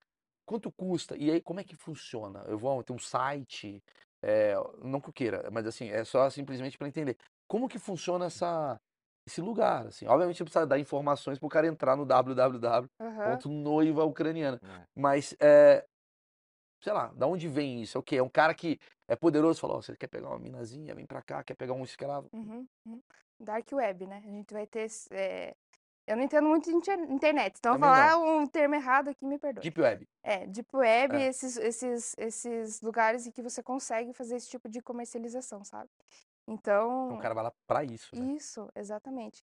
Quanto custa? E aí, como é que funciona? Eu vou ter um site, é, não que eu queira, mas assim, é só simplesmente para entender. Como que funciona essa, esse lugar, assim? Obviamente, precisa dar informações para o cara entrar no www Aham. ponto noiva ucraniana. É. Mas, é, sei lá, da onde vem isso? É o quê? É um cara que é poderoso, falou, ó, você quer pegar uma minazinha, vem pra cá, quer pegar um escravo. Uhum, uhum. Dark web, né? A gente vai ter. é, Eu não entendo muito de inter- internet, então eu Também falar um termo errado aqui, me perdoe. Deep Web. É, Deep Web, É. esses, esses, esses lugares em que você consegue fazer esse tipo de comercialização, sabe? Então, Então, o cara vai lá pra isso, né? isso, exatamente.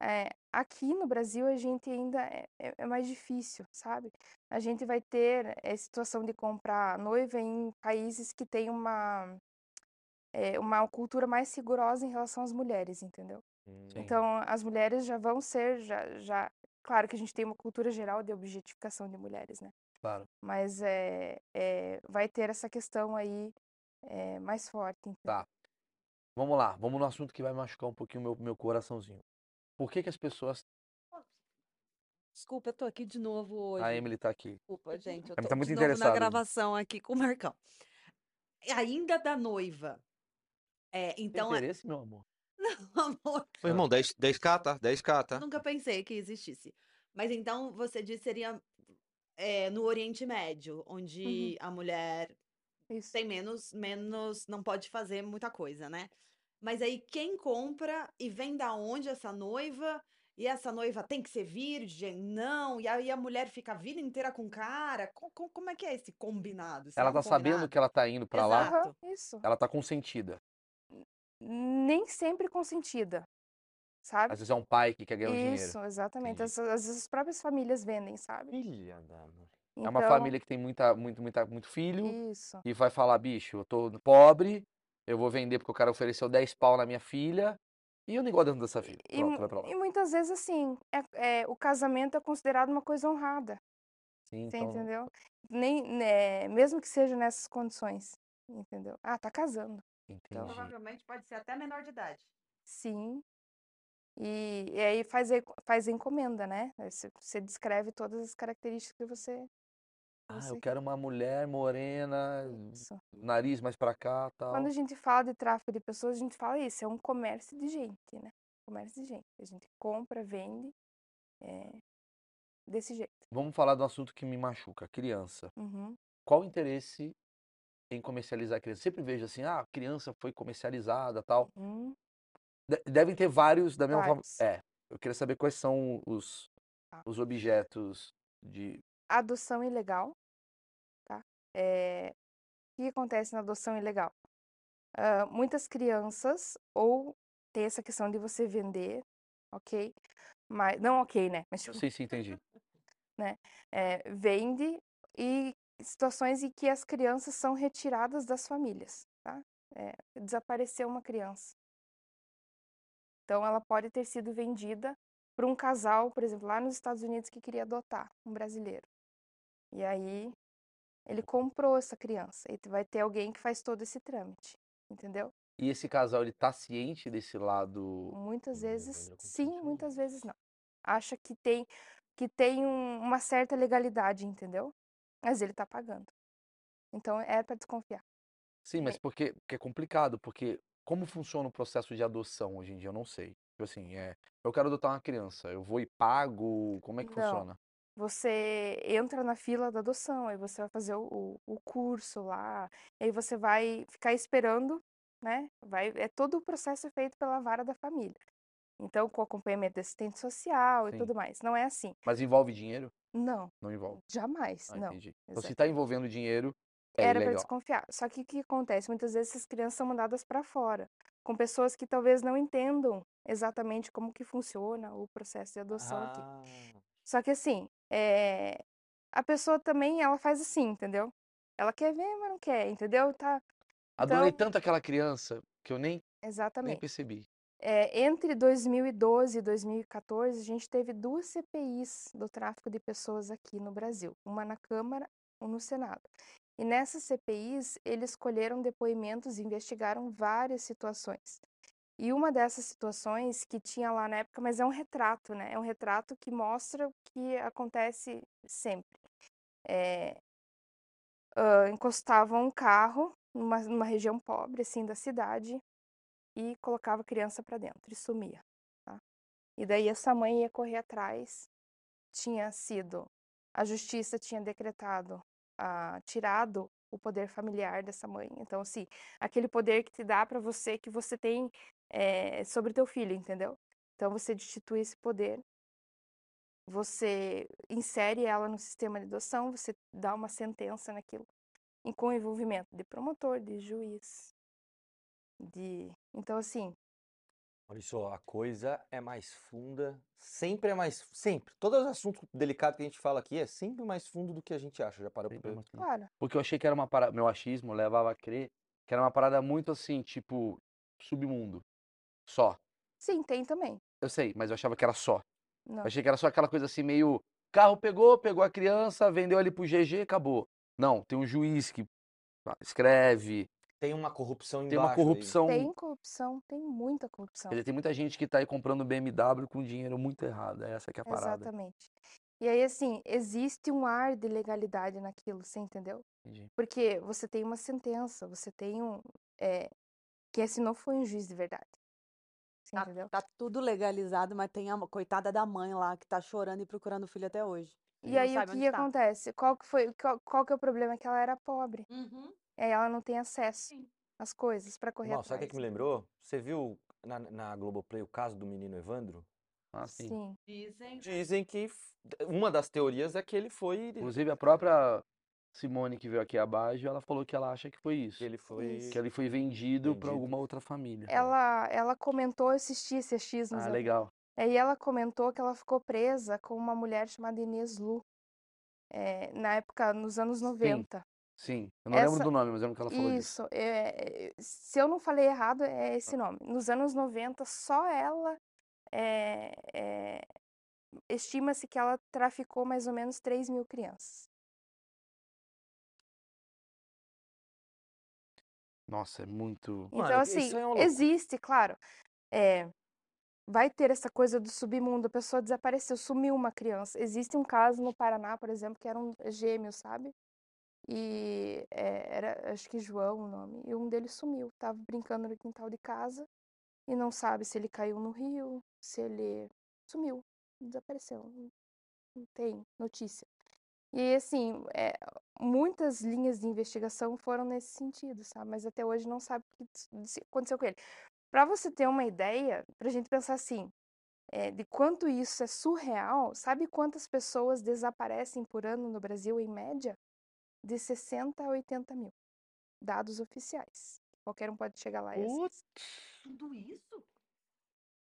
É, aqui no Brasil a gente ainda é, é- é mais difícil, sabe? A gente vai ter a situação de comprar noiva em países que têm uma, é, uma cultura mais rigorosa em relação às mulheres, entendeu? Sim. Então, as mulheres já vão ser, já, já... Claro que a gente tem uma cultura geral de objetificação de mulheres, né? Claro. Mas é, é, vai ter essa questão aí é, mais forte? Tá. Vamos lá, vamos no assunto que vai machucar um pouquinho o meu, meu coraçãozinho. Por que que as pessoas... Desculpa, eu tô aqui de novo hoje. A Emily tá aqui. Desculpa, gente. Eu tô tá muito de novo na gravação aqui com o Marcão. Ainda da noiva. É, Tem então, é- interesse, meu amor? amor, Ô, irmão, 10, 10k, tá? 10k, tá? nunca pensei que existisse. Mas então você disse seria é, no Oriente Médio, onde a mulher Isso. tem menos, menos, não pode fazer muita coisa, né? Mas aí quem compra e vem da onde essa noiva? E essa noiva tem que ser virgem? Não. E aí a mulher fica a vida inteira com o cara? Co- co- Como, é que é esse combinado? Se Ela é um tá sabendo combinado? que ela tá indo pra lá, isso. ela tá consentida. Nem sempre consentida, sabe? Às vezes é um pai que quer ganhar um dinheiro. Isso, exatamente. Às, às vezes as próprias famílias vendem, sabe? Filha da mãe. É uma Então, família que tem muita, muito, muita, muito filho Isso. e vai falar, bicho, eu tô pobre, eu vou vender porque o cara ofereceu 10 pau na minha filha e eu nem gosto tanto dessa filha. E, Pronto, mu- vai pra lá. e muitas vezes, assim, é, é, o casamento é considerado uma coisa honrada, Sim, você então, entendeu? Nem, né, mesmo que seja nessas condições, entendeu? Ah, tá casando. entendi. Provavelmente pode ser até menor de idade. Sim. E, e aí faz, faz encomenda, né? Você descreve todas as características que você. Ah, eu quero uma mulher morena, isso. nariz mais pra cá, tal. Quando a gente fala de tráfico de pessoas, a gente fala isso, é um comércio de gente, né? Comércio de gente. A gente compra, vende, é, desse jeito. Vamos falar do assunto que me machuca, criança. Uhum. Qual o interesse em comercializar a criança? Sempre vejo assim, ah, a criança foi comercializada, tal. Uhum. De- devem ter vários da mesma forma. Vários. É, eu queria saber quais são os, Tá. os objetos de. Adoção ilegal? É, o que acontece na adoção ilegal? Ah, muitas crianças, ou tem essa questão de você vender, ok? Mas, não ok, né? Mas, tipo, Sim, sim, entendi. é, vende e situações em que as crianças são retiradas das famílias, tá? É, desapareceu uma criança. Então, ela pode ter sido vendida por um casal, por exemplo, lá nos Estados Unidos que queria adotar um brasileiro. E aí, ele comprou essa criança. E vai ter alguém que faz todo esse trâmite, entendeu? E esse casal, ele tá ciente desse lado. Muitas vezes sim, muitas vezes não. Acha que tem que tem um- uma certa legalidade, entendeu? Mas ele tá pagando. Então é para desconfiar. Sim, mas porque, porque é complicado, porque como funciona o processo de adoção hoje em dia, eu não sei. Tipo assim, é, eu quero adotar uma criança, eu vou e pago, como é que Não. funciona? Você entra na fila da adoção, aí você vai fazer o, o- curso lá, aí você vai ficar esperando, né? Vai, é todo o processo é feito pela vara da família. Então, com acompanhamento de assistente social e Sim. tudo mais. Não é assim. Mas envolve dinheiro? Não, Não envolve. jamais, Ah, não. entendi. Então, se Exato. tá envolvendo dinheiro, é Era para desconfiar. Só que o que acontece? Muitas vezes essas crianças são mandadas para fora, com pessoas que talvez não entendam exatamente como que funciona o processo de adoção aqui. Ah, Só que assim, é, a pessoa também, ela faz assim, entendeu? Ela quer ver, mas não quer, entendeu? Tá, Adorei Então- tanto aquela criança que eu nem, nem exatamente. percebi. É, entre 2012 e 2014, a gente teve duas CPIs do tráfico de pessoas aqui no Brasil, uma na Câmara, uma no Senado. E nessas CPIs, eles colheram depoimentos e investigaram várias situações. E uma dessas situações que tinha lá na época, mas é um retrato, né? É um retrato que mostra o que acontece sempre. É, ah, encostavam um carro numa, numa região pobre, assim, da cidade, e colocava a criança para dentro e sumia, tá? E daí essa mãe ia correr atrás, tinha sido, a justiça tinha decretado, ah, tirado o poder familiar dessa mãe. Então, assim, aquele poder que te dá para você, que você tem eh, sobre teu filho, entendeu? Então, você destitui esse poder, você insere ela no sistema de adoção, você dá uma sentença naquilo, e com envolvimento de promotor, de juiz, de... Então, assim, olha só, a coisa é mais funda, sempre é mais, sempre. Todos os assuntos delicados que a gente fala aqui é sempre mais fundo do que a gente acha. Já parou pra fundo. claro, Porque eu achei que era uma parada, meu achismo levava a crer que era uma parada muito assim, tipo, submundo. Só. sim, tem também. Eu sei, mas eu achava que era só. Não. Eu achei que era só aquela coisa assim, meio. Carro pegou, pegou a criança, vendeu ali pro GG, acabou. Não, tem um juiz que ah, escreve, Tem uma corrupção tem uma embaixo aí. corrupção. Tem corrupção, tem muita corrupção. Quer dizer, tem muita gente que tá aí comprando BMW com dinheiro muito errado. é Essa que é a parada. Exatamente. E aí, assim, existe um ar de legalidade naquilo, você entendeu? Entendi. Porque você tem uma sentença, você tem um. É, quem assinou foi um juiz de verdade. Tá, entendeu? tá tudo legalizado, mas tem a coitada da mãe lá que tá chorando e procurando o filho até hoje. E aí o que tá. acontece? Qual que foi, qual, qual que é o problema? Que ela era pobre. Uhum. E aí ela não tem acesso Sim. às coisas pra correr Mal, sabe o que, atrás. me lembrou? Você viu na, na Globoplay o caso do menino Evandro? Ah, sim. Sim. Dizem. Dizem que f- uma das teorias é que ele foi. Inclusive, a própria Simone, que veio aqui abaixo, ela falou que ela acha que foi isso. Que ele foi. Isso. Que ele foi vendido para alguma outra família. Ela, ela comentou, eu assisti esses achismos. Ah, né? legal. Aí ela comentou que ela ficou presa com uma mulher chamada Inês Lu. é, na época, nos anos 90. Sim. Eu não lembro Essa- do nome, mas lembro que ela falou disso. Isso. é, é, se eu não falei errado, é esse nome. Nos anos 90, só ela. é, é, Estima-se que ela traficou mais ou menos 3 mil crianças. Nossa, é muito. Então, Mano, assim, é loucura. existe, claro. é, vai ter essa coisa do submundo, a pessoa desapareceu, sumiu uma criança. Existe um caso no Paraná, por exemplo, que eram gêmeos, sabe? E é, era, acho que João o nome, e um deles sumiu. Tava brincando no quintal de casa e não sabe se ele caiu no rio, se ele sumiu, desapareceu. Não tem notícia. E assim, é, muitas linhas de investigação foram nesse sentido, sabe? Mas até hoje não sabe o que aconteceu com ele. Para você ter uma ideia, para a gente pensar assim, é, de quanto isso é surreal, sabe quantas pessoas desaparecem por ano no Brasil, em média? De 60 a 80 mil. Dados oficiais. Qualquer um pode chegar lá e Putz, Tudo isso?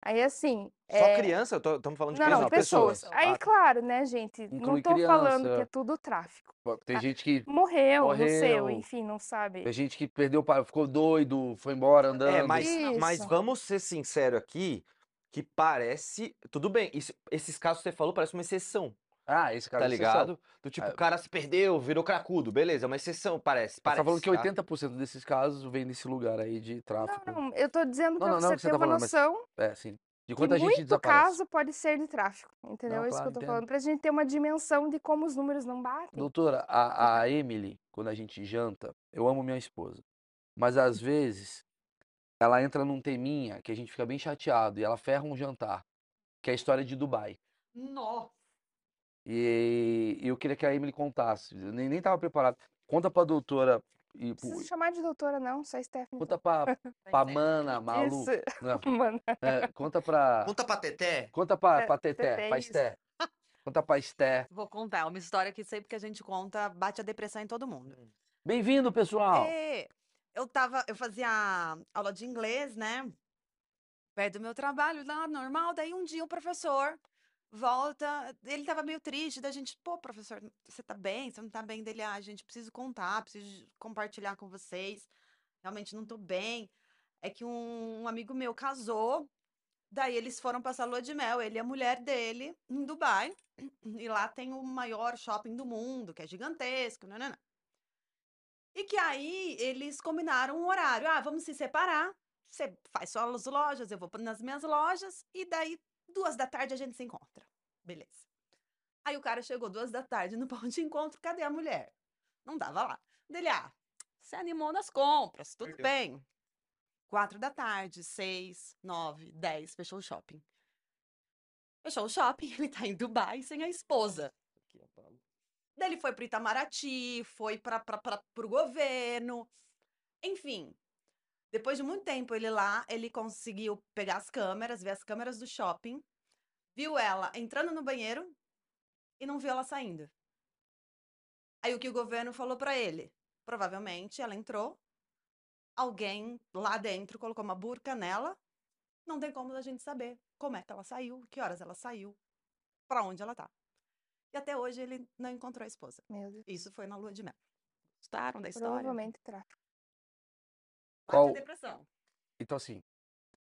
Aí assim. Só é, criança? Estamos falando de Não, criança, não, pessoas. pessoas. Aí, Ah, claro, né, gente? Não tô falando que é tudo tráfico. Tem Ah, gente que. Morreu, não sei, Morreu. enfim, não sabe. Tem gente que perdeu o pai, ficou doido, foi embora andando. É, mas, mas vamos ser sinceros aqui, que parece. Tudo bem, isso- esses casos que você falou parece uma exceção, Ah, esse cara tá é exceção. ligado? Do tipo, É. o cara se perdeu, virou cracudo, beleza, é uma exceção, parece. Você parece tá falando que tá? 80% desses casos vem desse lugar aí de Não, tráfico. não, eu tô dizendo Não, pra não, não você que ter tá uma falando, mas noção É, sim. De que quanta gente muito desaparece. caso pode ser de tráfico, entendeu? Não, É isso que eu tô entendo. falando, pra gente ter uma dimensão de como os números não batem. Doutora, a, a Emily, quando a gente janta, eu amo minha esposa. Mas às vezes ela entra num teminha que a gente fica bem chateado e ela ferra um jantar, que é a história de Dubai. Nossa. E, eu queria que a Emily contasse. Eu nem, nem tava preparado. Conta pra doutora e Não precisa chamar de doutora, não, só Stephanie. conta pra, pra Mana, Malu. Isso, Não, mano. é, conta pra. Conta pra Teté. Conta pra, É, pra Teté, Teté, pra. Esté. Conta pra Esté. Vou contar, é uma história que sempre que a gente conta, bate a depressão em todo mundo. Bem-vindo, pessoal! É, eu tava, eu fazia aula de inglês, né? Perto do meu trabalho, lá normal. Daí um dia o professor volta, ele tava meio triste, da gente, pô, professor, você tá bem? Você não tá bem? Dele, ah, gente, preciso contar, preciso compartilhar com vocês. Realmente não tô bem. É que um, um amigo meu casou, daí eles foram passar lua de mel, ele e a mulher dele, em Dubai. E lá tem o maior shopping do mundo, que é gigantesco, né? E que aí eles combinaram um horário. Ah, vamos se separar. Você faz só as lojas, eu vou nas minhas lojas. E daí, duas da tarde, a gente se encontra. Beleza. Aí o cara chegou duas da tarde no ponto de encontro. Cadê a mulher? Não tava lá. Dele, ah, você animou nas compras, tudo Perdeu. bem. Quatro da tarde, seis, nove, dez, fechou o shopping. Fechou o shopping, ele tá em Dubai sem a esposa. Daí ele foi pro Itamaraty, foi para o governo. Enfim, depois de muito tempo ele lá, ele conseguiu pegar as câmeras, ver as câmeras do shopping, viu ela entrando no banheiro e não viu ela saindo. Aí o que o governo falou para ele? Provavelmente ela entrou, alguém lá dentro colocou uma burca nela, não tem como a gente saber como é que ela saiu, que horas ela saiu, para onde ela tá. E até hoje ele não encontrou a esposa. Isso foi na lua de mel. Gostaram da história? Provavelmente tráfico. Qual- a depressão. Então, assim,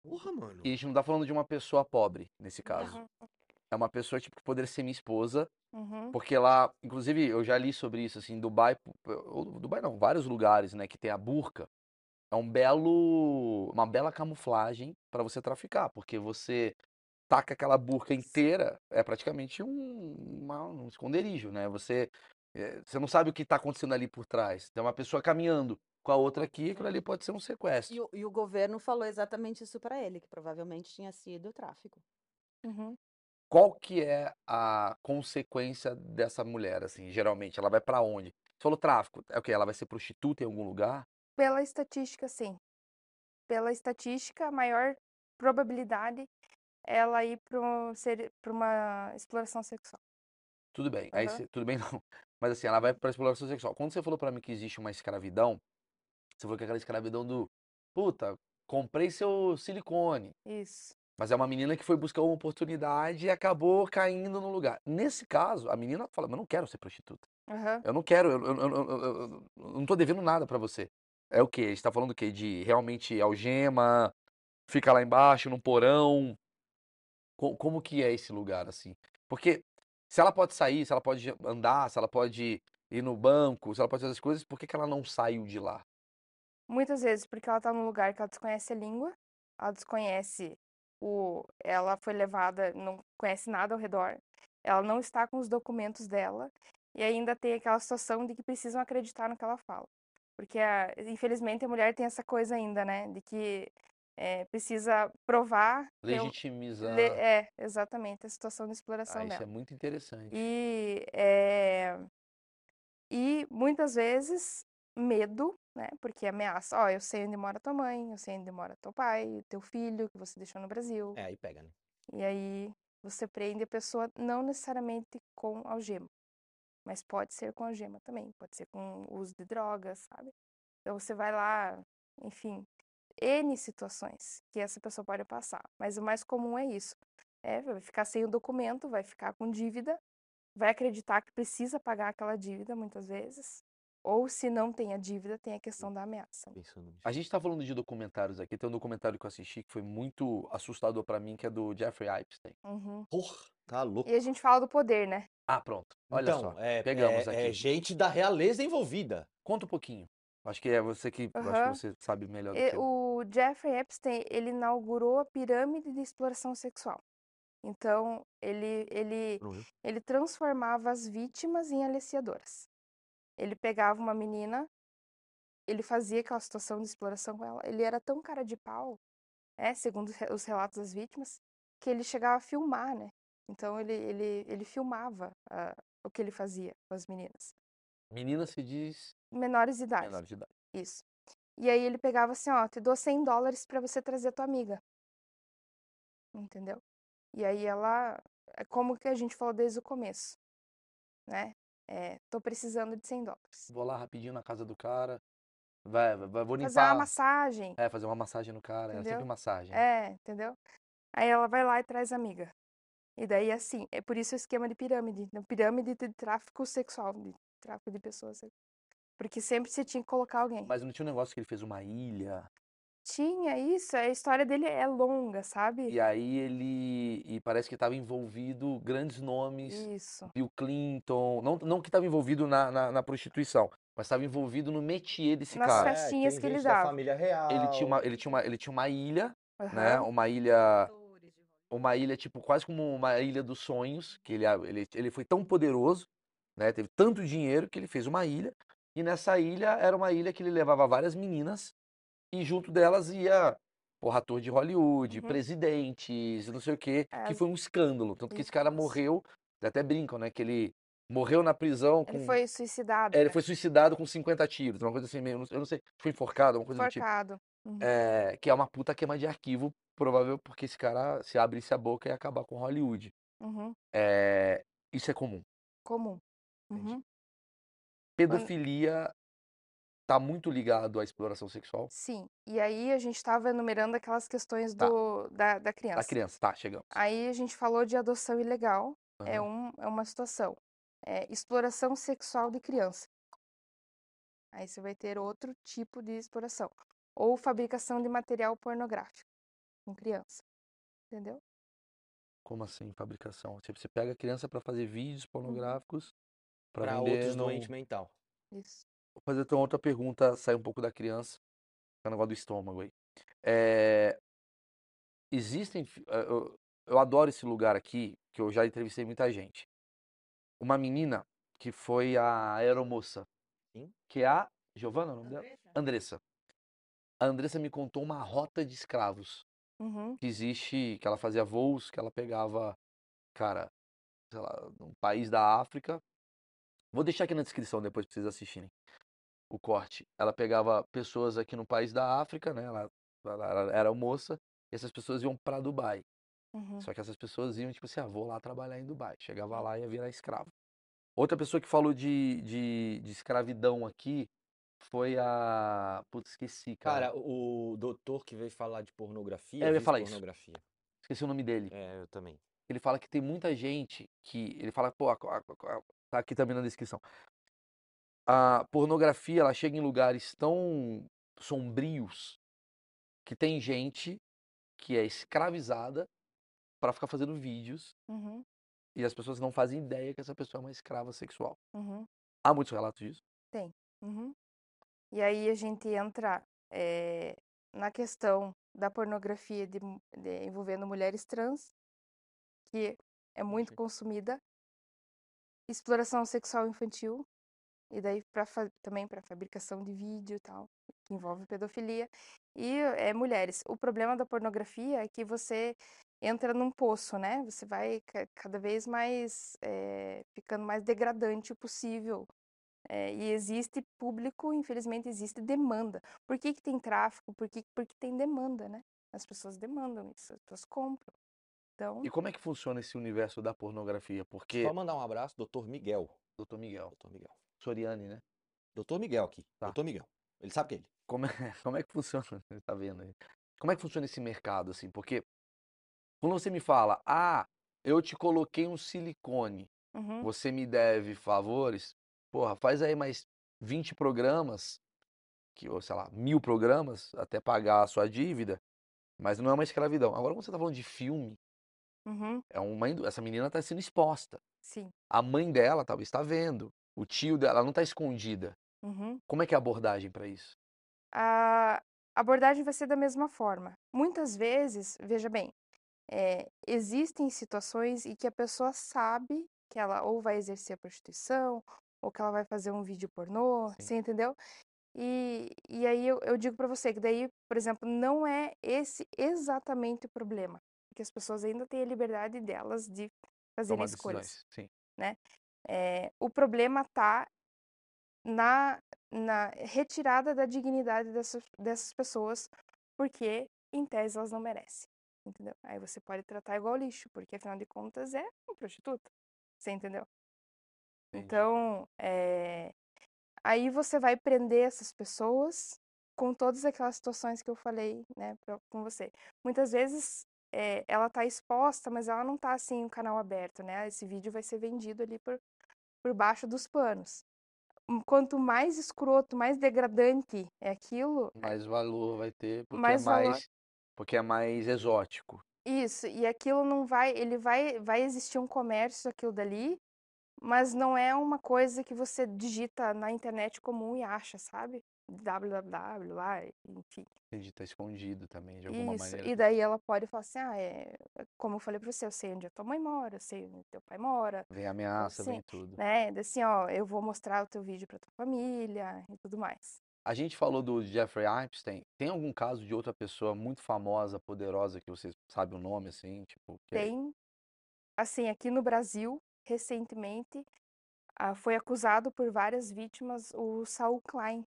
Porra, mano. e a gente não tá falando de uma pessoa pobre, nesse caso. Uhum, É uma pessoa, tipo, que poderia ser minha esposa, uhum. porque lá, inclusive, eu já li sobre isso, assim, Dubai, Dubai não, vários lugares, né, que tem a burca, é um belo, uma bela camuflagem para você traficar, porque você taca aquela burca inteira, é praticamente um, uma- um esconderijo, né? Você, eh, você não sabe o que tá acontecendo ali por trás. Tem uma pessoa caminhando, com a outra aqui, aquilo ali pode ser um sequestro. E o, e o governo falou exatamente isso para ele, que provavelmente tinha sido tráfico. Uhum. Qual que é a consequência dessa mulher, assim, geralmente? Ela vai pra onde? Você falou tráfico, é o quê? Ela vai ser prostituta em algum lugar? Pela estatística, sim. Pela estatística, a maior probabilidade é ela ir para uma exploração sexual. Tudo bem, aí Aham. você- tudo bem não. Mas assim, ela vai pra exploração sexual. Quando você falou pra mim que existe uma escravidão, você falou que é aquela escravidão do, puta, comprei seu silicone. Isso. Mas é uma menina que foi buscar uma oportunidade e acabou caindo no lugar. Nesse caso, a menina fala, mas eu não quero ser prostituta. Aham. Eu não quero, eu, eu- eu- eu- não tô devendo nada pra você. É o quê? A gente tá falando o quê? De realmente algema, fica lá embaixo, num porão. Co- Como que é esse lugar, assim? Porque se ela pode sair, se ela pode andar, se ela pode ir no banco, se ela pode fazer as coisas, por que que ela não saiu de lá? Muitas vezes porque ela tá num lugar que ela desconhece a língua, ela desconhece o, ela foi levada, não conhece nada ao redor, ela não está com os documentos dela e ainda tem aquela situação de que precisam acreditar no que ela fala, porque a- infelizmente a mulher tem essa coisa ainda, né, de que é, precisa provar Legitimizar. le- é exatamente a situação de exploração Ah, isso dela. é muito interessante. E, eh, e muitas vezes medo, né? Porque ameaça, ó, eu sei onde mora tua mãe, eu sei onde mora teu pai, teu filho que você deixou no Brasil. É, aí pega, né? E aí você prende a pessoa não necessariamente com algema, mas pode ser com algema também, pode ser com uso de drogas, sabe? Então você vai lá, enfim, N situações que essa pessoa pode passar, mas o mais comum é isso. É, vai ficar sem o documento, vai ficar com dívida, vai acreditar que precisa pagar aquela dívida muitas vezes, ou se não tem a dívida, tem a questão da ameaça. A gente tá falando de documentários aqui. Tem um documentário que eu assisti que foi muito assustador pra mim, que é do Jeffrey Epstein. Uhum. Porra, tá louco. E a gente fala do poder, né? Ah, pronto. Olha então, só. é, pegamos é, aqui. é gente da realeza envolvida. Conta um pouquinho. Acho que é você que, acho Aham. que você sabe melhor do E que eu. o Jeffrey Epstein, ele inaugurou a pirâmide de exploração sexual. Então, ele, ele, ele transformava as vítimas em aliciadoras. Ele pegava uma menina, ele fazia aquela situação de exploração com ela. Ele era tão cara de pau, é, segundo os re- os relatos das vítimas, que ele chegava a filmar, né? Então, ele, ele, ele filmava ah, o que ele fazia com as meninas. Menina se diz Menores de idade. menor de idade. Isso. E aí ele pegava assim, ó, te dou 100 dólares pra você trazer tua amiga. Entendeu? E aí ela, é como que a gente falou desde o começo, né? É, tô precisando de 100 dólares. Vou lá rapidinho na casa do cara. Vai, vai, vou Fazer uma limpar. massagem, É, fazer uma massagem no cara. É sempre Entendeu? massagem. é, entendeu? Aí ela vai lá e traz amiga. E daí, assim, é por isso o esquema de pirâmide, né? pirâmide de tráfico sexual, de tráfico de pessoas. Porque sempre você tinha que colocar alguém. Mas não tinha um negócio que ele fez uma ilha. Tinha isso, a história dele é longa, sabe? E aí ele. E parece que estava envolvido grandes nomes. Isso. Bill Clinton. Não, não que estava envolvido na, na, na prostituição, mas estava envolvido no métier desse Nas cara. festinhas tem que ele dava. família real. Ele tinha uma, ele tinha uma, ele tinha uma ilha, né? Aham. Uma ilha. Uma ilha, tipo, quase como uma ilha dos sonhos. Que ele, ele, ele foi tão poderoso, né? Teve tanto dinheiro que ele fez uma ilha. E nessa ilha era uma ilha que ele levava várias meninas. E junto delas ia, porra, ator de Hollywood, Uhum. presidentes, não sei o quê. Que As- foi um escândalo. Tanto que esse cara morreu. Até brincam, né? Que ele morreu na prisão com. Ele foi suicidado, É, ele né? foi suicidado com 50 tiros, uma coisa assim meio. Eu não sei. Foi enforcado, uma coisa do tipo. Enforcado. Uhum. É, que é uma puta queima de arquivo, provável porque esse cara, se abrisse a boca, ia acabar com Hollywood. Uhum. É, isso é comum. Comum. Uhum. Pedofilia tá muito ligado à exploração sexual Sim. E aí a gente estava enumerando aquelas questões Tá. do, da, da criança. da criança. Tá, chegamos. Aí a gente falou de adoção ilegal, é, Aham. um, é uma situação. É, exploração sexual de criança. Aí você vai ter outro tipo de exploração. Ou fabricação de material pornográfico com criança. Entendeu? Como assim, fabricação? Você pega a criança pra fazer vídeos pornográficos pra Pra vender outros no... doentes mental. Isso. Vou fazer então outra pergunta, sair um pouco da criança, é o negócio do estômago aí. É, existem, eh, eu, eu adoro esse lugar aqui, que eu já entrevistei muita gente. Uma menina que foi a aeromoça, Sim. que é a Giovana, é o nome dela? Andressa. A Andressa me contou uma rota de escravos Uhum. que existe, que ela fazia voos, que ela pegava, cara, sei lá, num país da África. Vou deixar aqui na descrição depois pra vocês assistirem o corte. Ela pegava pessoas aqui no país da África, né? Ela, ela era- moça, e essas pessoas iam pra Dubai. Uhum. Só que essas pessoas iam, tipo assim, ah, vou lá trabalhar em Dubai. Chegava lá e ia virar escravo. Outra pessoa que falou de, de, de escravidão aqui foi a. Putz, esqueci, cara. Cara, o doutor que veio falar de pornografia. É, eu ia falar isso. pornografia. Esqueci o nome dele. É, eu também. Ele fala que tem muita gente que. Ele fala, pô, a- a- a- tá aqui também na descrição. A pornografia, ela chega em lugares tão sombrios que tem gente que é escravizada pra ficar fazendo vídeos Uhum. e as pessoas não fazem ideia que essa pessoa é uma escrava sexual. Uhum. Há muitos relatos disso? Uhum. E aí a gente entra eh, na questão da pornografia de de- envolvendo mulheres trans, que é muito consumida, exploração sexual infantil, e daí pra, também para fabricação de vídeo e tal, que envolve pedofilia, e é mulheres. O problema da pornografia é que você entra num poço, né? Você vai ca- cada vez mais eh, ficando mais degradante possível. É, e existe público, infelizmente existe demanda. Por que que tem tráfico? Por que, porque tem demanda, né? As pessoas demandam isso, as pessoas compram. Então, E como é que funciona esse universo da pornografia? Porque, Só mandar um abraço, doutor Miguel. doutor Miguel, Doutor Miguel. Soriani, né? Doutor Miguel aqui. Tá. Doutor Miguel. Ele sabe que é ele. Como é, como é que funciona? Você tá vendo aí? Como é que funciona esse mercado, assim? Porque quando você me fala, ah, eu te coloquei um silicone, uhum, você me deve favores, porra, faz aí mais 20 programas, que, ou sei lá, mil programas, até pagar a sua dívida, mas não é uma escravidão. Agora, quando você tá falando de filme, uhum, é uma, essa menina tá sendo exposta. sim, A mãe dela talvez está vendo. O tio dela ela não está escondida. uhum. Como é que é a abordagem para isso? A abordagem vai ser da mesma forma. Muitas vezes, veja bem, é, existem situações em que a pessoa sabe que ela ou vai exercer a prostituição, ou que ela vai fazer um vídeo pornô, Sim. você entendeu? E, e aí eu, eu digo pra você que daí, por exemplo, não é esse exatamente o problema. Porque as pessoas ainda têm a liberdade delas de fazerem Tomar escolhas. Sim. É, o problema está na, na retirada da dignidade dessas, dessas pessoas, porque, em tese, elas não merecem. Entendeu? Aí você pode tratar igual lixo, porque afinal de contas é uma prostituta. Você entendeu? Entendi. Então, é, aí você vai prender essas pessoas com todas aquelas situações que eu falei, né, pra- com você. Muitas vezes é, ela tá exposta, mas ela não tá assim, o canal aberto, né? Esse vídeo vai ser vendido ali por, por baixo dos panos. Quanto mais escroto, mais degradante é aquilo, Mais valor vai ter, porque Mais é valor. mais, porque é mais exótico. Isso, e aquilo não vai, ele vai, vai existir um comércio daquilo dali, mas não é uma coisa que você digita na internet comum e acha, sabe? Www lá, enfim. Entendi, tá escondido também, de alguma Isso, maneira. e daí ela pode falar assim, ah, é, como eu falei pra você, eu sei onde a tua mãe mora, eu sei onde teu pai mora, Vem ameaça, Sim, vem tudo. né? Assim, ó, eu vou mostrar o teu vídeo pra tua família e tudo mais. A gente falou do Jeffrey Epstein. Tem algum caso de outra pessoa muito famosa, poderosa, que você sabe o nome, assim? Tipo, que é- Tem, assim, aqui no Brasil, recentemente, ah, foi acusado por várias vítimas o Saul Klein,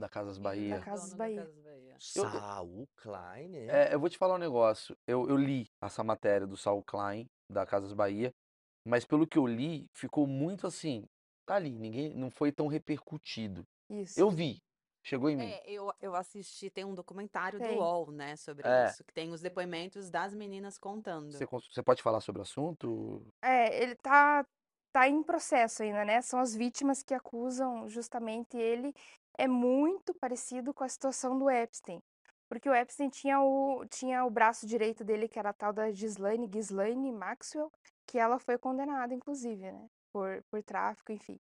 da Casas Bahia. Da Bahia. Casas Bahia. Saul Klein, né? É, eu vou te falar um negócio. Eu, eu li essa matéria do Saul Klein, da Casas Bahia, mas pelo que eu li, ficou muito assim. Tá ali, ninguém não foi tão repercutido. Isso. Eu vi, chegou em mim. É, eu, eu assisti, tem um documentário Tem. do UOL, né, sobre É. isso, que tem os depoimentos das meninas contando. Você, você pode falar sobre o assunto? É, ele tá, tá em processo ainda, né? São as vítimas que acusam justamente ele. É muito parecido com a situação do Epstein. Porque o Epstein tinha o, tinha o braço direito dele, que era a tal da Ghislaine, Ghislaine Maxwell, que ela foi condenada, inclusive, né? Por, por tráfico, enfim.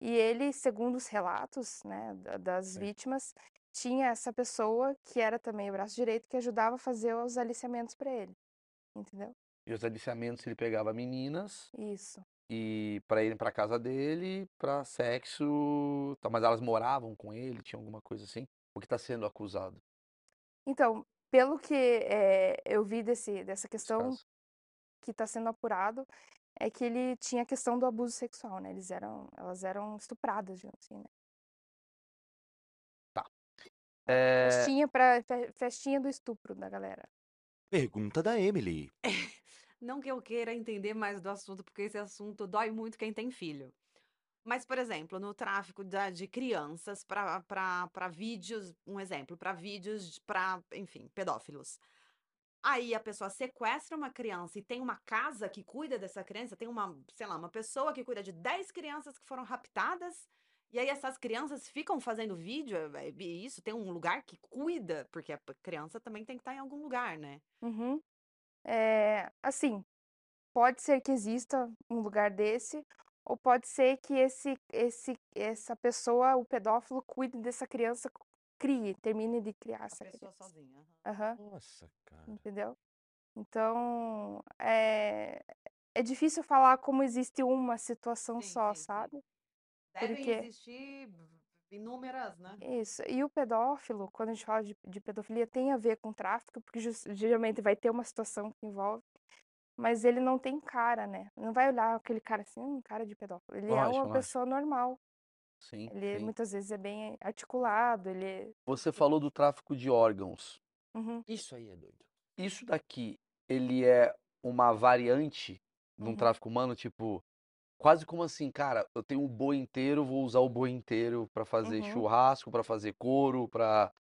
E ele, segundo os relatos, né, da- das Sim. vítimas, tinha essa pessoa que era também o braço direito que ajudava a fazer os aliciamentos para ele. Entendeu? E os aliciamentos ele pegava meninas Isso. E para irem pra casa dele pra sexo, tá, mas elas moravam com ele, tinha alguma coisa assim? O que tá sendo acusado Então, pelo que eh, eu vi desse, dessa questão caso? que está sendo apurado, é que ele tinha a questão do abuso sexual, né? Eles eram, elas eram estupradas, digamos assim, né? Tá. É, Festinha para festinha do estupro da galera. Pergunta da Emily. Não que eu queira entender mais do assunto, porque esse assunto dói muito quem tem filho. Mas, por exemplo, no tráfico da- de crianças para vídeos, um exemplo, para vídeos para, enfim, pedófilos. Aí a pessoa sequestra uma criança e tem uma casa que cuida dessa criança, tem uma, sei lá, uma pessoa que cuida de 10 crianças que foram raptadas, e aí essas crianças ficam fazendo vídeo, é, é isso, tem um lugar que cuida, porque a criança também tem que estar em algum lugar, né? Uhum. É, assim, pode ser que exista um lugar desse, ou pode ser que esse, esse, essa pessoa, o pedófilo, cuide dessa criança, crie, termine de criar A essa pessoa criança. sozinha. aham. Aham, Nossa, cara. entendeu? Então, é, é difícil falar como existe uma situação Sim, só, sim, sim. sabe? Devem Porque existir inúmeras, né? isso. E o pedófilo, quando a gente fala de, de pedofilia, tem a ver com tráfico, porque jus- geralmente vai ter uma situação que envolve, mas ele não tem cara, né? Não vai olhar aquele cara assim, um cara de pedófilo. Ele é Lógico, uma lógico. pessoa normal. Sim, Ele sim. muitas vezes é bem articulado, ele é... Você falou do tráfico de órgãos. Uhum, Isso aí é doido. Isso daqui, ele é uma variante de um uhum. tráfico humano, tipo, quase como assim, cara, eu tenho um boi inteiro, vou usar o boi inteiro pra fazer Uhum. churrasco, pra fazer couro, pra,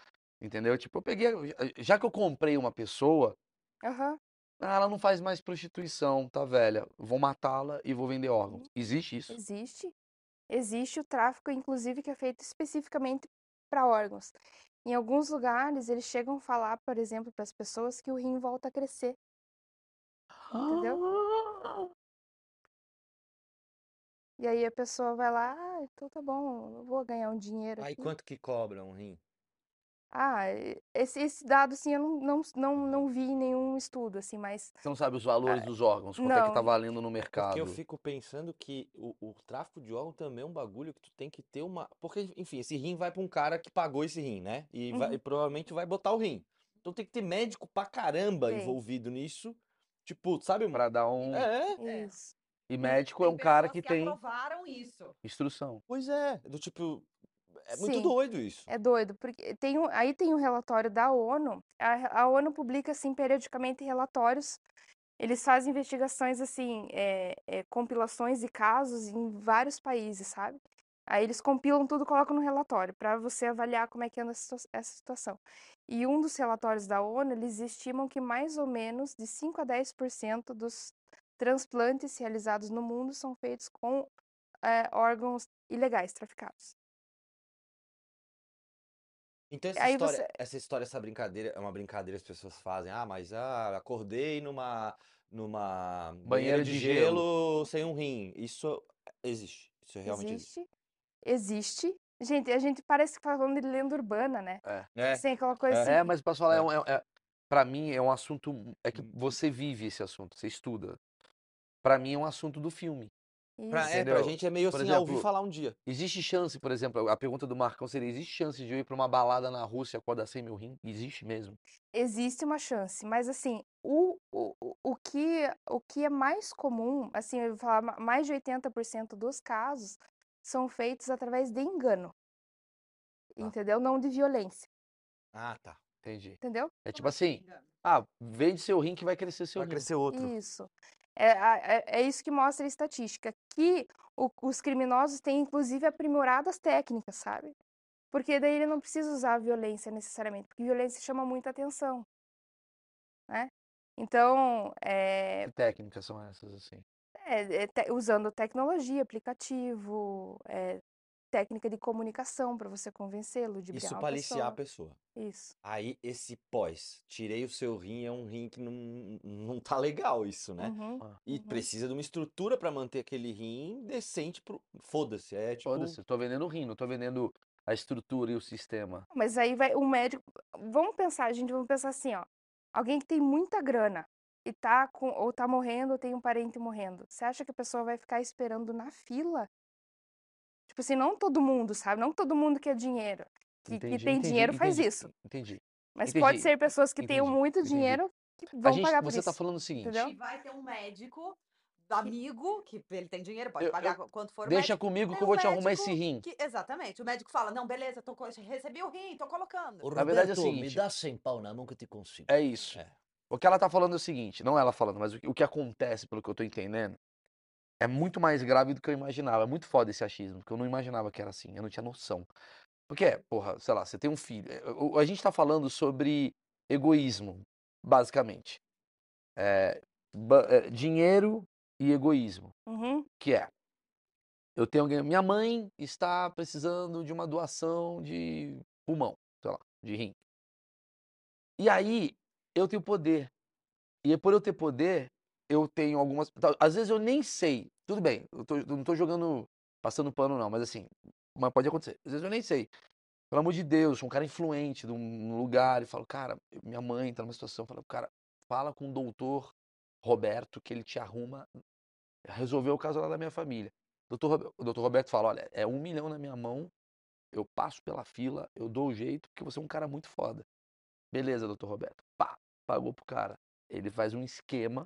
entendeu? Tipo, eu peguei, já que eu comprei uma pessoa, ah, ela não faz mais prostituição, tá velha, vou matá-la e vou vender órgãos. Existe isso? Existe. Existe o tráfico, inclusive, que é feito especificamente para órgãos. Em alguns lugares, eles chegam a falar, por exemplo, para as pessoas que o rim volta a crescer, entendeu? E aí a pessoa vai lá, ah, então tá bom, eu vou ganhar um dinheiro Aí aqui. quanto que cobra um rim? Ah, esse, esse dado, assim, eu não, não, não, não vi em nenhum estudo, assim, mas Você não sabe os valores dos órgãos, quanto é que tá valendo no Porque eu mercado? fico pensando que o, o tráfico de órgão também é um bagulho que tu tem que ter uma. Porque, enfim, esse rim vai pra um cara que pagou esse rim, né? E, vai- Uhum. e provavelmente vai botar o rim. Então tem que ter médico pra caramba Tem. envolvido nisso. Tipo, sabe? Pra dar um. É, É. Isso. E médico é um cara que tem aprovaram isso. instrução. pois é. Do tipo. É muito Sim. doido isso. É doido, porque tem um, aí tem um relatório da ONU. A, a ONU publica, assim, periodicamente relatórios. Eles fazem investigações, assim, é, é, compilações de casos em vários países, sabe? Aí eles compilam tudo e colocam no relatório para você avaliar como é que anda essa situação. E um dos relatórios da ONU, eles estimam que mais ou menos de 5 a 10% dos transplantes realizados no mundo são feitos com é, órgãos ilegais traficados. Então essa Aí história, você- essa história, essa brincadeira, é uma brincadeira que as pessoas fazem. Ah, mas ah, acordei numa, numa banheira de de gelo sem um rim. Isso existe. Isso realmente existe. Existe. Existe. Gente, a gente parece que tá falando de lenda urbana, né? É. Assim, aquela coisa É. assim. É, mas posso falar, é, É. é, é, pra mim é um assunto. É que você vive esse assunto, você estuda. Pra mim é um assunto do filme. Pra, é, pra gente é meio Por assim, ah, ouvi exemplo, falar um dia. Existe chance, por exemplo, a pergunta do Marcão seria: existe chance de eu ir pra uma balada na Rússia acordar sem meu rim? Existe mesmo. Existe uma chance, mas assim, o, o, o- que, o que é mais comum, assim, eu vou falar, ma- mais de 80% dos casos são feitos através de engano. Tá. Entendeu? Não de violência. Ah, tá. Entendi. Entendeu? É tipo assim: ah, vende seu rim que vai crescer seu Vai rim. crescer outro. Isso. É, é, é isso que mostra a estatística. Que o- os criminosos têm, inclusive, aprimorado as técnicas, sabe? Porque daí ele não precisa usar a violência necessariamente, porque violência chama muita atenção, né? Então, é, Que técnicas são essas, assim? é- é te- usando tecnologia, aplicativo, é, técnica de comunicação para você convencê-lo, de Isso uma pra aliciar a pessoa. pessoa. Isso. Aí esse pós, tirei o seu rim, é um rim que não, não tá legal isso, né? Uhum, Ah, E uhum. precisa de uma estrutura pra manter aquele rim decente pro. Foda-se, é tipo. Foda-se, eu tô vendendo o rim, não tô vendendo a estrutura e o sistema. Mas aí vai o médico. Vamos pensar, gente, vamos pensar assim, ó. Alguém que tem muita grana, e tá com, ou tá morrendo ou tem um parente morrendo, você acha que a pessoa vai ficar esperando na fila? Tipo assim, não todo mundo, sabe? Não todo mundo quer dinheiro. Que, que Entendi, tem entendi, dinheiro faz entendi, isso. Entendi. Mas entendi, pode ser pessoas que tenham muito entendi. dinheiro que vão gente, pagar por você isso. tá falando o seguinte, entendeu? E vai ter um médico, amigo, que ele tem dinheiro, pode Eu- pagar quanto for o deixa médico. comigo que eu vou te arrumar esse rim. que- exatamente. O médico fala: não, beleza, tô, recebi o rim, tô colocando. Ô, Na verdade é o Roberto, me seguinte- dá 100 pau na mão que eu te consigo. É isso. É. O que ela tá falando é o seguinte, não ela falando, mas o que, o que acontece, pelo que eu tô entendendo, é muito mais grave do que eu imaginava. É muito foda esse achismo, porque eu não imaginava que era assim, eu não tinha noção. Porque, porra, sei lá, você tem um filho. o- A gente tá falando sobre egoísmo, basicamente. É, é, dinheiro e egoísmo. Uhum. que é eu tenho alguém, minha mãe está precisando de uma doação de pulmão, sei lá, de rim. E aí eu tenho poder. E por eu ter poder, eu tenho algumas, às vezes eu nem sei. Tudo bem, eu, tô- eu não tô jogando passando pano não, mas assim, mas pode acontecer. Às vezes eu nem sei. Pelo amor de Deus, um cara influente de um lugar e falo, cara, minha mãe tá numa situação, eu falo, cara, fala com o doutor Roberto que ele te arruma resolveu o caso lá da minha família. Doutor, o doutor Roberto fala, olha, é um milhão na minha mão, eu passo pela fila, eu dou o jeito, porque você é um cara muito foda. Beleza, doutor Roberto. Pá, pagou pro cara. Ele faz um esquema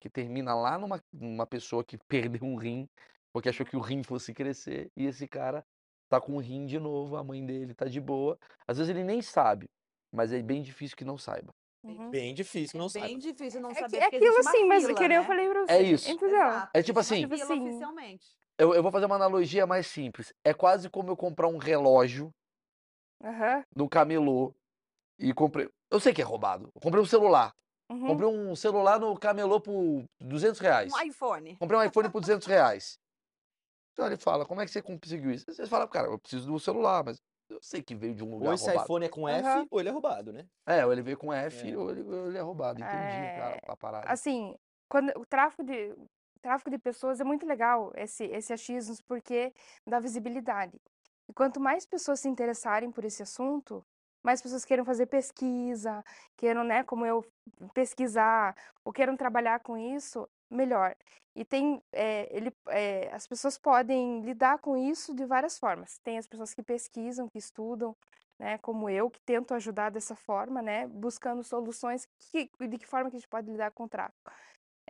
que termina lá numa, numa pessoa que perdeu um rim, porque achou que o rim fosse crescer, e esse cara tá com o rim de novo, a mãe dele tá de boa. Às vezes ele nem sabe, mas é bem difícil que não saiba. Uhum. Bem difícil, não é bem difícil não É, que- saber. é porque aquilo assim, mas fila, que nem eu né? falei pra você. É isso. Entendeu? É tipo assim- oficialmente. Eu, eu vou fazer uma analogia mais simples. É quase como eu comprar um relógio Aham. no camelô e comprei. Eu sei que é roubado. Eu comprei um celular. Uhum. Comprei um celular no camelô por 200 reais. Um iPhone. Comprei um iPhone por 200 reais. Então ele fala, como é que você conseguiu isso? Você fala, cara, eu preciso do celular, mas eu sei que veio de um lugar Ou esse roubado. iPhone é com F, Aham. ou ele é roubado, né? É, ou ele veio com F, É. ou, ele, ou ele é roubado. Entendi, cara, É, a parada. Assim, quando o tráfico de o tráfico de pessoas é muito legal esse esse achismo porque dá visibilidade. E quanto mais pessoas se interessarem por esse assunto, mais pessoas queiram fazer pesquisa, queiram, né, como eu, pesquisar, ou queiram trabalhar com isso, melhor. E tem, eh, ele, eh, as pessoas podem lidar com isso de várias formas. Tem as pessoas que pesquisam, que estudam, né, como eu, que tento ajudar dessa forma, né, buscando soluções que, de que forma que a gente pode lidar com o tráfico.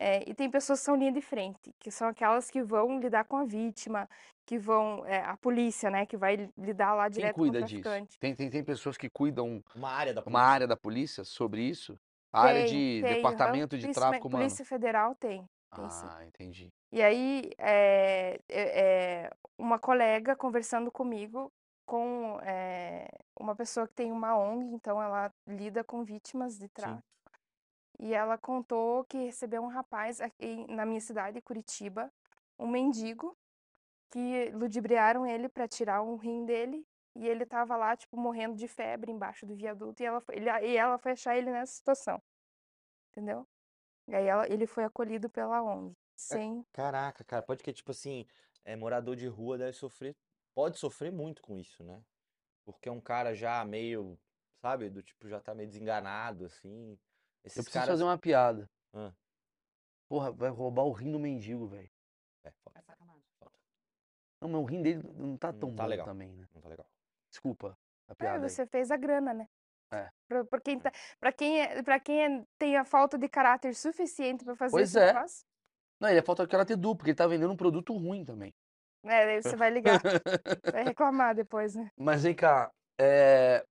Eh, e tem pessoas que são linha de frente, que são aquelas que vão lidar com a vítima, que vão, eh, a polícia, né, que vai li- lidar lá Quem direto com o cuida disso? traficante. Tem, tem, tem pessoas que cuidam Uma área da uma polícia. área da polícia sobre isso? A área Tem, de tem, departamento de Polícia- tráfico humano. Polícia Federal tem, tem sim. Ah, entendi. E aí, é, é, uma colega conversando comigo com uma pessoa que tem uma ONG, então ela lida com vítimas de tráfico. E ela contou que recebeu um rapaz aqui na minha cidade, Curitiba, um mendigo, que ludibriaram ele para tirar um rim dele. E ele tava lá, tipo, morrendo de febre embaixo do viaduto. E ela, foi- ele, e ela foi achar ele nessa situação. Entendeu? E aí ela- ele foi acolhido pela ONG. Sem. Caraca, cara, pode que, tipo assim, é, morador de rua deve sofrer, pode sofrer muito com isso, né? Porque é um cara já meio, sabe, do tipo, já tá meio desenganado, assim. Eu Esses preciso caras. fazer uma piada. Ah. Porra, vai roubar o rim do mendigo, velho. É, foda, É sacanagem. foda. Não, mas o rim dele não tá Não tão tá bom legal. também, né? Não tá legal. Desculpa a É, piada aí. você fez a grana, né? É. Pra, pra quem, tá, pra quem, é, pra quem é- tem a falta de caráter suficiente pra fazer Pois esse é. negócio, Não, ele é falta de caráter duplo, porque ele tá vendendo um produto ruim também. né? Daí você vai ligar, vai reclamar depois, né? Mas vem cá, é...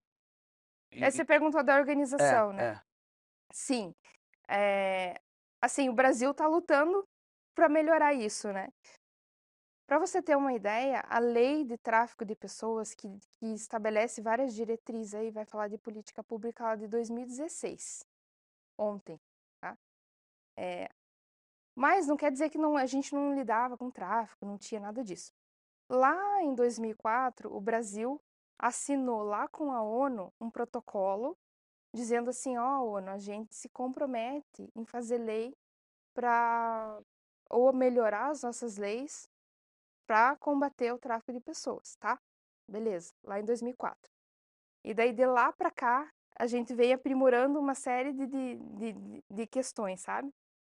Aí você perguntou da é, organização, né? é. Sim. É, assim, o Brasil está lutando para melhorar isso, né? Para você ter uma ideia, a lei de tráfico de pessoas, que, que estabelece várias diretrizes aí, vai falar de política pública lá de 2016, ontem, tá? É, mas não quer dizer que não, a gente não lidava com tráfico, não tinha nada disso. Lá em 2004, o Brasil assinou lá com a ONU um protocolo dizendo assim, ó, ONU, a gente se compromete em fazer lei para ou melhorar as nossas leis para combater o tráfico de pessoas, tá? Beleza, lá em 2004. E daí de lá para cá, a gente vem aprimorando uma série de, de, de, de- questões, sabe?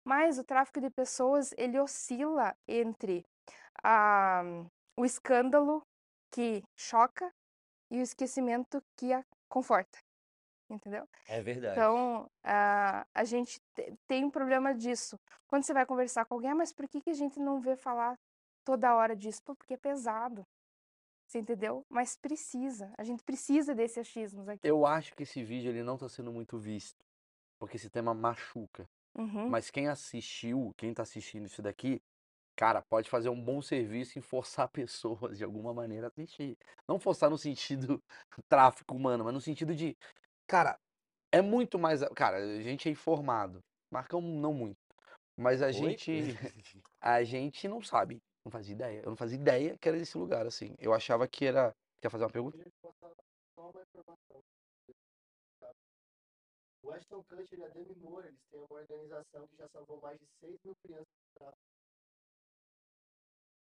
Mas o tráfico de pessoas, ele oscila entre a, o escândalo que choca e o esquecimento que a conforta, entendeu? É verdade. Então, a, a gente te- tem um problema disso. Quando você vai conversar com alguém, "Ah, mas por que, que a gente não vê falar toda hora disso? Pô, porque é pesado. Você entendeu? Mas precisa. A gente precisa desses achismos aqui. Eu acho que esse vídeo ele não tá sendo muito visto, porque esse tema machuca. Uhum. Mas quem assistiu, quem tá assistindo isso daqui, cara, pode fazer um bom serviço em forçar pessoas de alguma maneira a assistir. Não forçar no sentido tráfico humano, mas no sentido de, cara, é muito mais, cara, a gente é informado. Marcão não muito. Mas a Oi? gente a gente não sabe, não fazia ideia. Eu não fazia ideia que era esse lugar assim. Eu achava que era, quer fazer uma pergunta? O Ashton Kutcher e a Demi Moore, eles têm uma organização que já salvou mais de 6 mil crianças.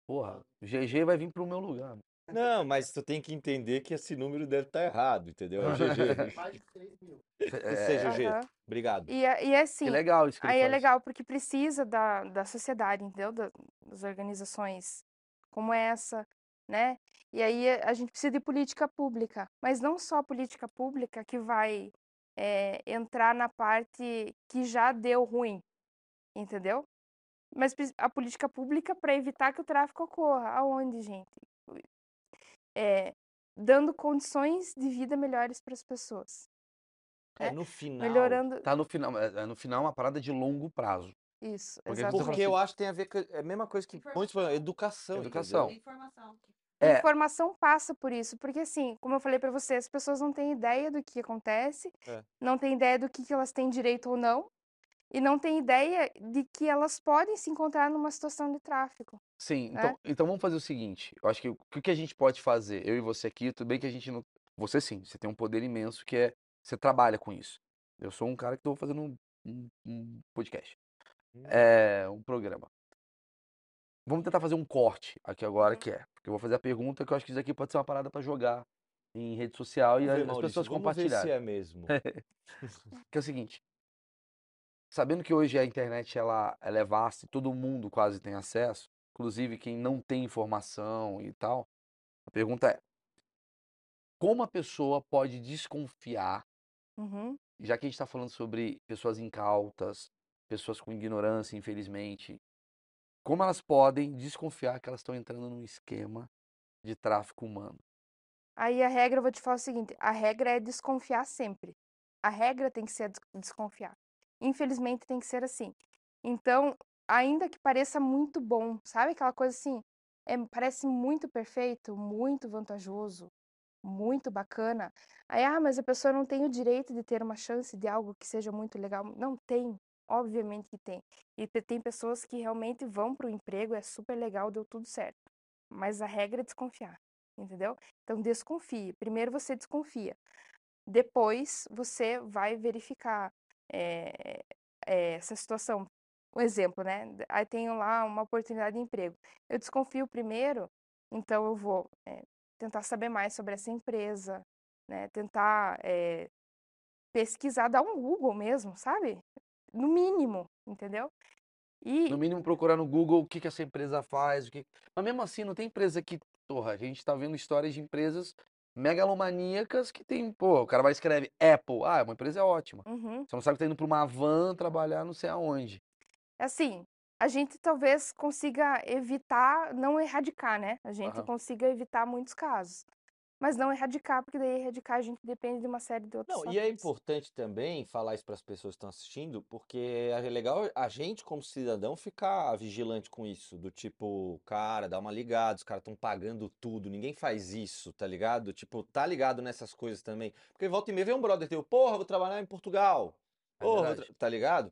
Porra, o GG vai vir pro meu lugar. Não, mas tu tem que entender que esse número deve estar errado, entendeu? É GG. Mais de 6 mil. É, Seja GG. Aham. Obrigado. E, é- e é assim, que legal isso que ele aí é faz. legal porque precisa da, da sociedade, entendeu? Da- das organizações como essa, né? E aí a gente precisa de política pública, mas não só política pública que vai é, entrar na parte que já deu ruim, entendeu? Mas a política pública para evitar que o tráfico ocorra. Aonde, gente? É, dando condições de vida melhores para as pessoas. É, É, no final. Melhorando. Tá no final, é- é no final é uma parada de longo prazo. Isso, Porque exatamente. Porque eu acho que tem a ver com é a mesma coisa que muitos falam, educação. Educação. Informação. A É. informação passa por isso, porque assim, como eu falei pra você, as pessoas não têm ideia do que acontece, É. não têm ideia do que, que elas têm direito ou não, e não têm ideia de que elas podem se encontrar numa situação de tráfico. Sim, É. então, então vamos fazer o seguinte. Eu acho que o que a gente pode fazer, eu e você aqui, tudo bem que a gente não. Você sim, você tem um poder imenso que é. Você trabalha com isso. Eu sou um cara que tô fazendo um, um- um podcast. Hum. É, um programa. Vamos tentar fazer um corte aqui agora, Uhum. que é. Porque eu vou fazer a pergunta que eu acho que isso aqui pode ser uma parada pra jogar em rede social e ver, as Maurício, pessoas vamos ver se compartilharem. é mesmo. Que é o seguinte. Sabendo que hoje a internet ela, ela é vasta e todo mundo quase tem acesso, inclusive quem não tem informação e tal, a pergunta é: como a pessoa pode desconfiar, Uhum. já que a gente está falando sobre pessoas incautas, pessoas com ignorância, infelizmente, como elas podem desconfiar que elas estão entrando num esquema de tráfico humano? Aí a regra, eu vou te falar o seguinte, a regra é desconfiar sempre. A regra tem que ser des- desconfiar. Infelizmente tem que ser assim. Então, ainda que pareça muito bom, sabe aquela coisa assim, é, parece muito perfeito, muito vantajoso, muito bacana. Aí, ah, mas a pessoa não tem o direito de ter uma chance de algo que seja muito legal. Não tem, obviamente que tem. E te- tem pessoas que realmente vão para o emprego, é super legal, deu tudo certo. Mas a regra é desconfiar, entendeu? Então, desconfie. Primeiro você desconfia. Depois você vai verificar eh, eh, essa situação. Um exemplo, né? Aí tenho lá uma oportunidade de emprego. Eu desconfio primeiro, então eu vou eh, tentar saber mais sobre essa empresa, né? Tentar pesquisar, dar um Google mesmo, sabe? No mínimo, entendeu? E No mínimo procurar no Google o que, que essa empresa faz, o que... Mas mesmo assim, não tem empresa que, porra, a gente tá vendo histórias de empresas megalomaníacas que tem, pô, o cara vai escrever Apple, ah, uma empresa é ótima. Uhum. Você não sabe que tá indo pra uma van trabalhar não sei aonde. Assim, a gente talvez consiga evitar, não erradicar, né? A gente Aham. consiga evitar muitos casos. Mas não erradicar, porque daí erradicar a gente depende de uma série de outros Não, e é importante também falar isso para as pessoas que estão assistindo, porque é legal a gente, como cidadão, ficar vigilante com isso. Do tipo, cara, dá uma ligada, os caras estão pagando tudo, ninguém faz isso, tá ligado? Tipo, tá ligado nessas coisas também. Porque volta e meia vem um brother teu, porra, vou trabalhar em Portugal. É Porra, tá ligado?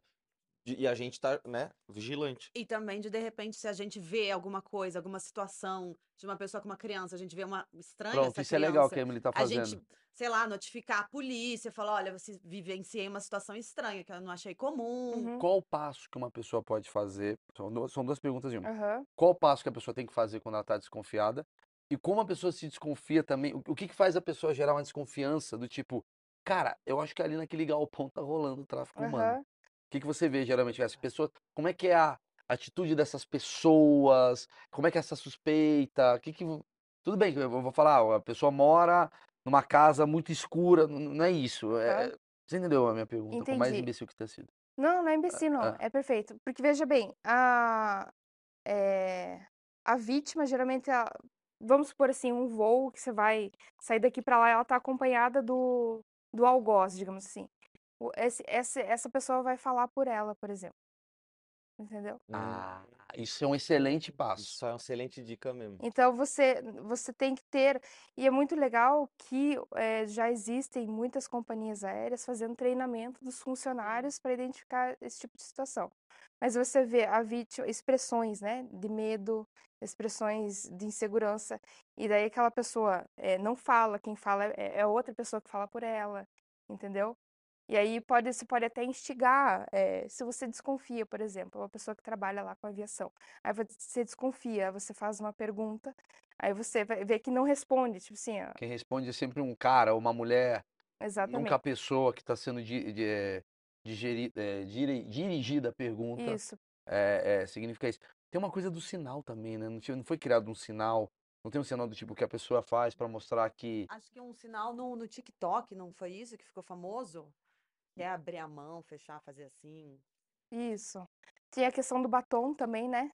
E e a gente tá, né, vigilante. E também de, de repente, se a gente vê alguma coisa, alguma situação de uma pessoa com uma criança, a gente vê uma estranha Pronto, essa isso é legal criança, que a Emily tá a fazendo. gente, sei lá, notificar a polícia, falar, olha, você vivenciei uma situação estranha que eu não achei comum. Uhum. Qual o passo que uma pessoa pode fazer? São duas, são duas perguntas em uma. Aham. Qual o passo que a pessoa tem que fazer quando ela tá desconfiada? E como a pessoa se desconfia também? O, o que que faz a pessoa gerar uma desconfiança do tipo, Cara, eu acho que ali naquele galpão tá rolando o tráfico humano. O que que você vê geralmente? As pessoas, como é que é a atitude dessas pessoas? Como é que é essa suspeita? O que que Tudo bem eu vou falar, a pessoa mora numa casa muito escura, não é isso. é- Aham. Você entendeu a minha pergunta? Por mais Entendi. imbecil que tenha sido. Não, não é imbecil, não. ah. É perfeito. Porque veja bem, a, é, a vítima geralmente, ela- vamos supor assim, um voo que você vai sair daqui para lá, ela tá acompanhada do, do algoz, digamos assim. O- Esse, essa, essa pessoa vai falar por ela, por exemplo. Entendeu? Hum, Ah, isso é um excelente passo. Isso é uma excelente dica mesmo. Então você, você tem que ter, e é muito legal que eh, já existem muitas companhias aéreas fazendo treinamento dos funcionários para identificar esse tipo de situação. Mas você vê a vítima, expressões, né, de medo, expressões de insegurança, e daí aquela pessoa eh, não fala, quem fala é, é outra pessoa que fala por ela, entendeu? E aí pode, você pode até instigar, eh, se você desconfia, por exemplo, uma pessoa que trabalha lá com aviação. Aí você desconfia, você faz uma pergunta, aí você ver que não responde, tipo assim, ó, Quem responde é sempre um cara ou uma mulher, exatamente. nunca a pessoa que está sendo di- de- eh, digeri- diri- dirigida a pergunta. Isso, É, é, significa isso. Tem uma coisa do sinal também, né? Não, não foi criado um sinal, não tem um sinal do tipo que a pessoa faz para mostrar que. Acho que um sinal no, no TikTok, não foi isso que ficou famoso? Que é abrir a mão, fechar, fazer assim. isso. Tinha a questão do batom também, né?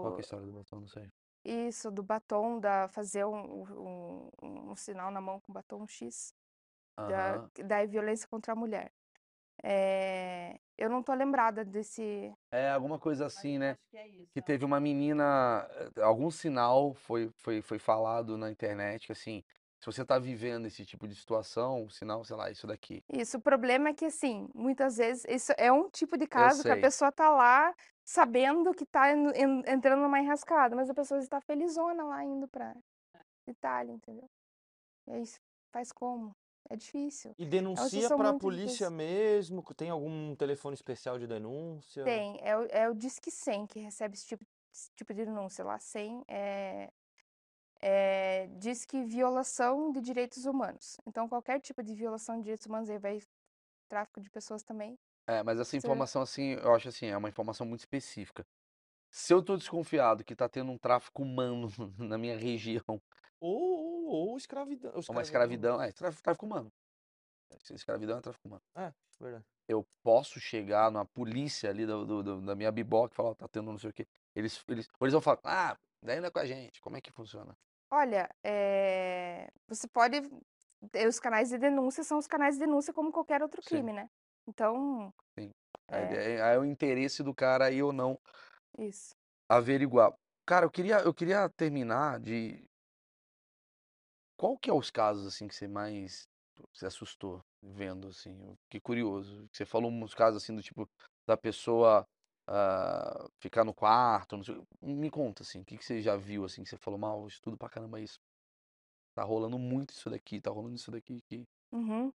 Qual que é a Do, história do botão? Não sei. isso, do batom, da fazer um, um, um sinal na mão com batom X, da, Aham. da violência contra a mulher. É, eu não tô lembrada desse. É alguma coisa assim, né? Acho que é isso. Que teve uma menina, eh, algum sinal foi, foi, foi falado na internet que assim, se você tá vivendo esse tipo de situação, sinal, sei lá, isso daqui. Isso, o problema é que, assim, muitas vezes, isso é um tipo de caso que a pessoa tá lá sabendo que tá en- entrando numa enrascada, mas a pessoa está felizona lá indo pra Itália, entendeu? E aí, faz como? É difícil. E denuncia situação pra muito polícia difícil. mesmo? Tem algum telefone especial de denúncia? Tem, é o, é o Disque 100 que recebe esse tipo, esse tipo de denúncia lá. 100 é, é Disque Violação de Direitos Humanos. Então, qualquer tipo de violação de direitos humanos, aí vai tráfico de pessoas também. É, mas essa Você- informação, assim, eu acho assim, é uma informação muito específica. Se eu tô desconfiado que tá tendo um tráfico humano na minha região, Ou, ou, ou escravidão. ou uma escravidão, é, tráfico, humano. Se Escravidão é tráfico humano. É, verdade. Eu posso chegar na polícia ali do, do- do- da minha biboca e falar, ó, tá tendo não sei o quê. Eles, eles, ou eles vão falar, ah, daí não é com a gente. Como é que funciona? Olha, é, você pode. Os canais de denúncia são os canais de denúncia como qualquer outro Sim. crime, né? Então, Aí é, é, aí é o interesse do cara aí ou não isso. averiguar. Cara, eu queria, eu queria terminar de. Qual que é os casos assim que você mais se assustou vendo assim? Eu fiquei curioso. Você falou uns casos assim do tipo da pessoa ah, ficar no quarto, não sei. Me conta assim, o que que você já viu assim que você falou mal, estudo pra caramba isso. Tá rolando muito isso daqui, tá rolando isso daqui que Uhum.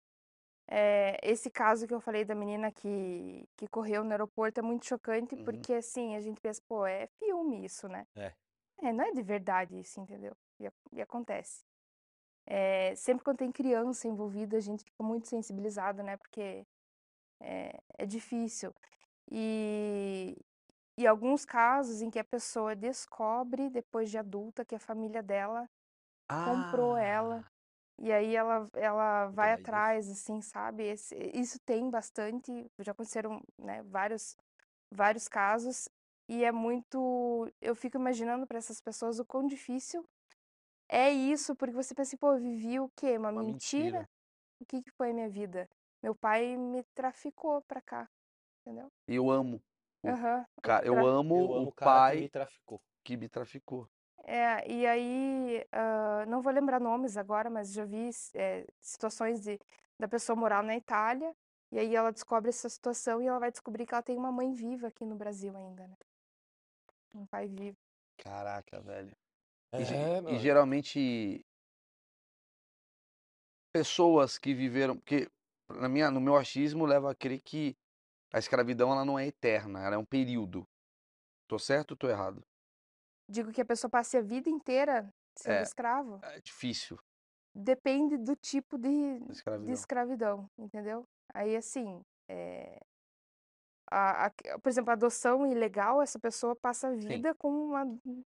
É, esse caso que eu falei da menina que, que correu no aeroporto é muito chocante, Uhum. porque assim, a gente pensa, pô, é filme isso, né? É. É, não é de verdade isso, entendeu? E, e acontece. É, sempre quando tem criança envolvida, a gente fica muito sensibilizado, né? Porque é, é difícil. E, e alguns casos em que a pessoa descobre, depois de adulta, que a família dela comprou ela. Ah, E aí ela, ela vai mais isso. atrás, assim, sabe? Esse- isso tem bastante, já aconteceram, né, vários, vários casos. E é muito. Eu fico imaginando para essas pessoas o quão difícil é isso, porque você pensa assim, pô, eu vivi o quê? Uma Uma mentira? mentira. O que que foi a minha vida? Meu pai me traficou pra cá, entendeu? E eu amo o o cara, eu tra- amo Eu amo o cara que pai me traficou. que me traficou. É, e aí, ah, não vou lembrar nomes agora, mas já vi eh, situações de, da pessoa morar na Itália, e aí ela descobre essa situação e ela vai descobrir que ela tem uma mãe viva aqui no Brasil ainda, né? Um pai vivo. Caraca, velho. É, E, e geralmente pessoas que viveram, porque na minha, no meu achismo leva a crer que a escravidão ela não é eterna, ela é um período. Tô certo ou tô errado? Digo que a pessoa passe a vida inteira sendo É. escravo. É difícil. depende do tipo de, de Escravidão. escravidão, entendeu? Aí, assim, é, a, a- por exemplo, a adoção ilegal, essa pessoa passa a vida com uma,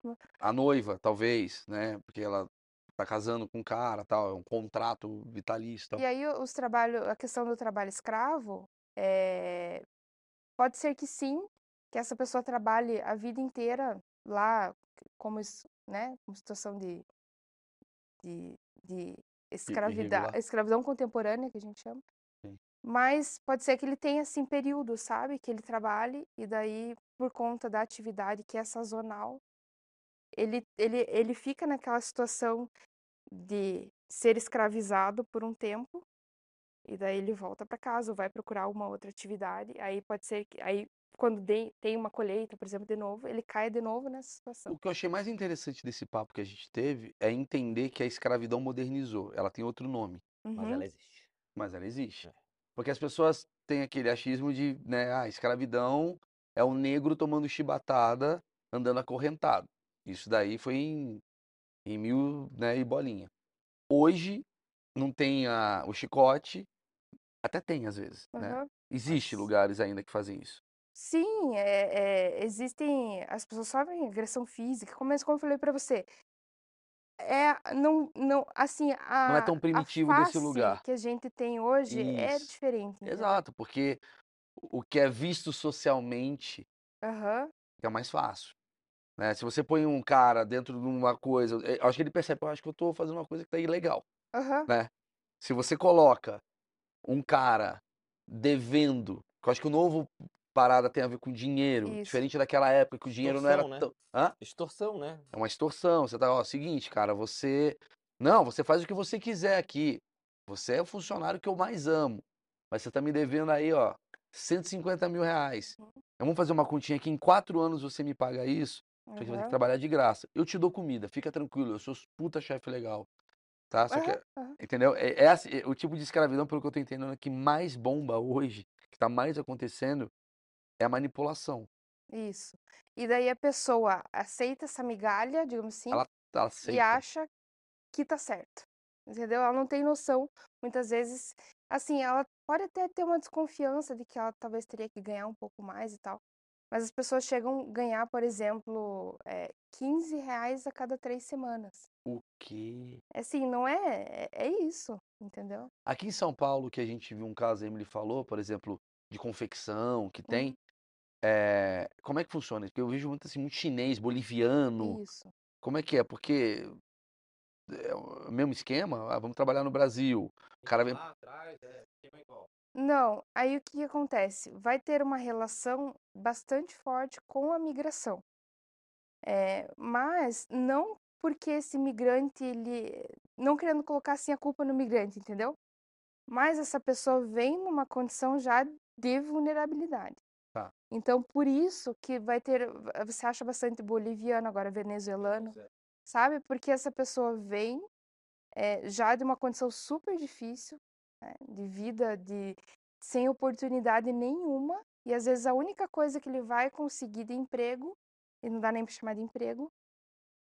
uma- A noiva, talvez, né? Porque ela tá casando com um cara, tal, é um contrato vitalício, tal. E aí os trabalho, a questão do trabalho escravo, é, pode ser que sim, que essa pessoa trabalhe a vida inteira lá, como, né, como situação de, de, de irregular. escravidão contemporânea, que a gente chama. Sim. Mas pode ser que ele tenha, assim, períodos, sabe? Que ele trabalhe e daí, por conta da atividade que é sazonal, ele, ele, ele fica naquela situação de ser escravizado por um tempo e daí ele volta para casa ou vai procurar uma outra atividade. Aí pode ser que aí quando de- tem uma colheita, por exemplo, de novo, ele cai de novo nessa situação. O que eu achei mais interessante desse papo que a gente teve é entender que a escravidão modernizou. Ela tem outro nome, Mas Uhum. ela existe. mas ela existe. É. Porque as pessoas têm aquele achismo de, né, ah, escravidão é o negro tomando chibatada, andando acorrentado. Isso daí foi em, em mil, né, e bolinha. Hoje não tem a, o chicote, até tem às vezes, né? Aham. Existe Mas- lugares ainda que fazem isso. Sim, é, é, existem. As pessoas sofrem agressão física, como, como eu falei pra você. É, não, não, assim, a, Não é tão primitivo desse lugar. que a gente tem hoje é Isso. diferente. entendeu? Exato, porque o que é visto socialmente Aham, é mais fácil. Né? Se você põe um cara dentro de uma coisa, acho que ele percebe, eu acho que eu tô fazendo uma coisa que tá ilegal. Aham, Se você coloca um cara devendo, que eu acho que o novo parada tem a ver com dinheiro, Isso. diferente daquela época que o dinheiro não era né? tão. Hã? Extorsão, né? É uma extorsão. Você tá, ó, seguinte, cara, você. Não, você faz o que você quiser aqui. Você é o funcionário que eu mais amo. Mas você tá me devendo aí, ó, 150 mil reais. Vamos fazer uma continha aqui, em quatro anos você me paga isso, que você vai ter que trabalhar de graça. Eu te dou comida, fica tranquilo, eu sou puta chefe legal. Tá? Só que, entendeu? É, é assim, é o tipo de escravidão, pelo que eu tô entendendo, que mais bomba hoje, que tá mais acontecendo, é a manipulação. Isso. E daí a pessoa aceita essa migalha, digamos assim, Ela Ela e acha que tá certo. Entendeu? Ela não tem noção, muitas vezes, assim, ela pode até ter uma desconfiança de que ela talvez teria que ganhar um pouco mais e tal. Mas as pessoas chegam a ganhar, por exemplo, é, 15 reais a cada três semanas. O quê? Assim, não é, é, é isso, entendeu? Aqui em São Paulo, que a gente viu um caso, a Emily falou, por exemplo, de confecção que tem. Uhum. é, como é que funciona? Porque eu vejo muito assim, muito chinês, boliviano. Isso. Como é que é? Porque é o mesmo esquema? Ah, vamos trabalhar no Brasil. O cara vem. Não, aí o que que acontece? Vai ter uma relação bastante forte com a migração. É, mas não porque esse migrante, ele. Não querendo colocar assim a culpa no migrante, entendeu? Mas essa pessoa vem numa condição já de vulnerabilidade. Tá. Então, por isso que vai ter. Você acha bastante boliviano, agora venezuelano, sabe? Porque essa pessoa vem é, já de uma condição super difícil, né, de vida, de sem oportunidade nenhuma, e às vezes a única coisa que ele vai conseguir de emprego, e não dá nem para chamar de emprego,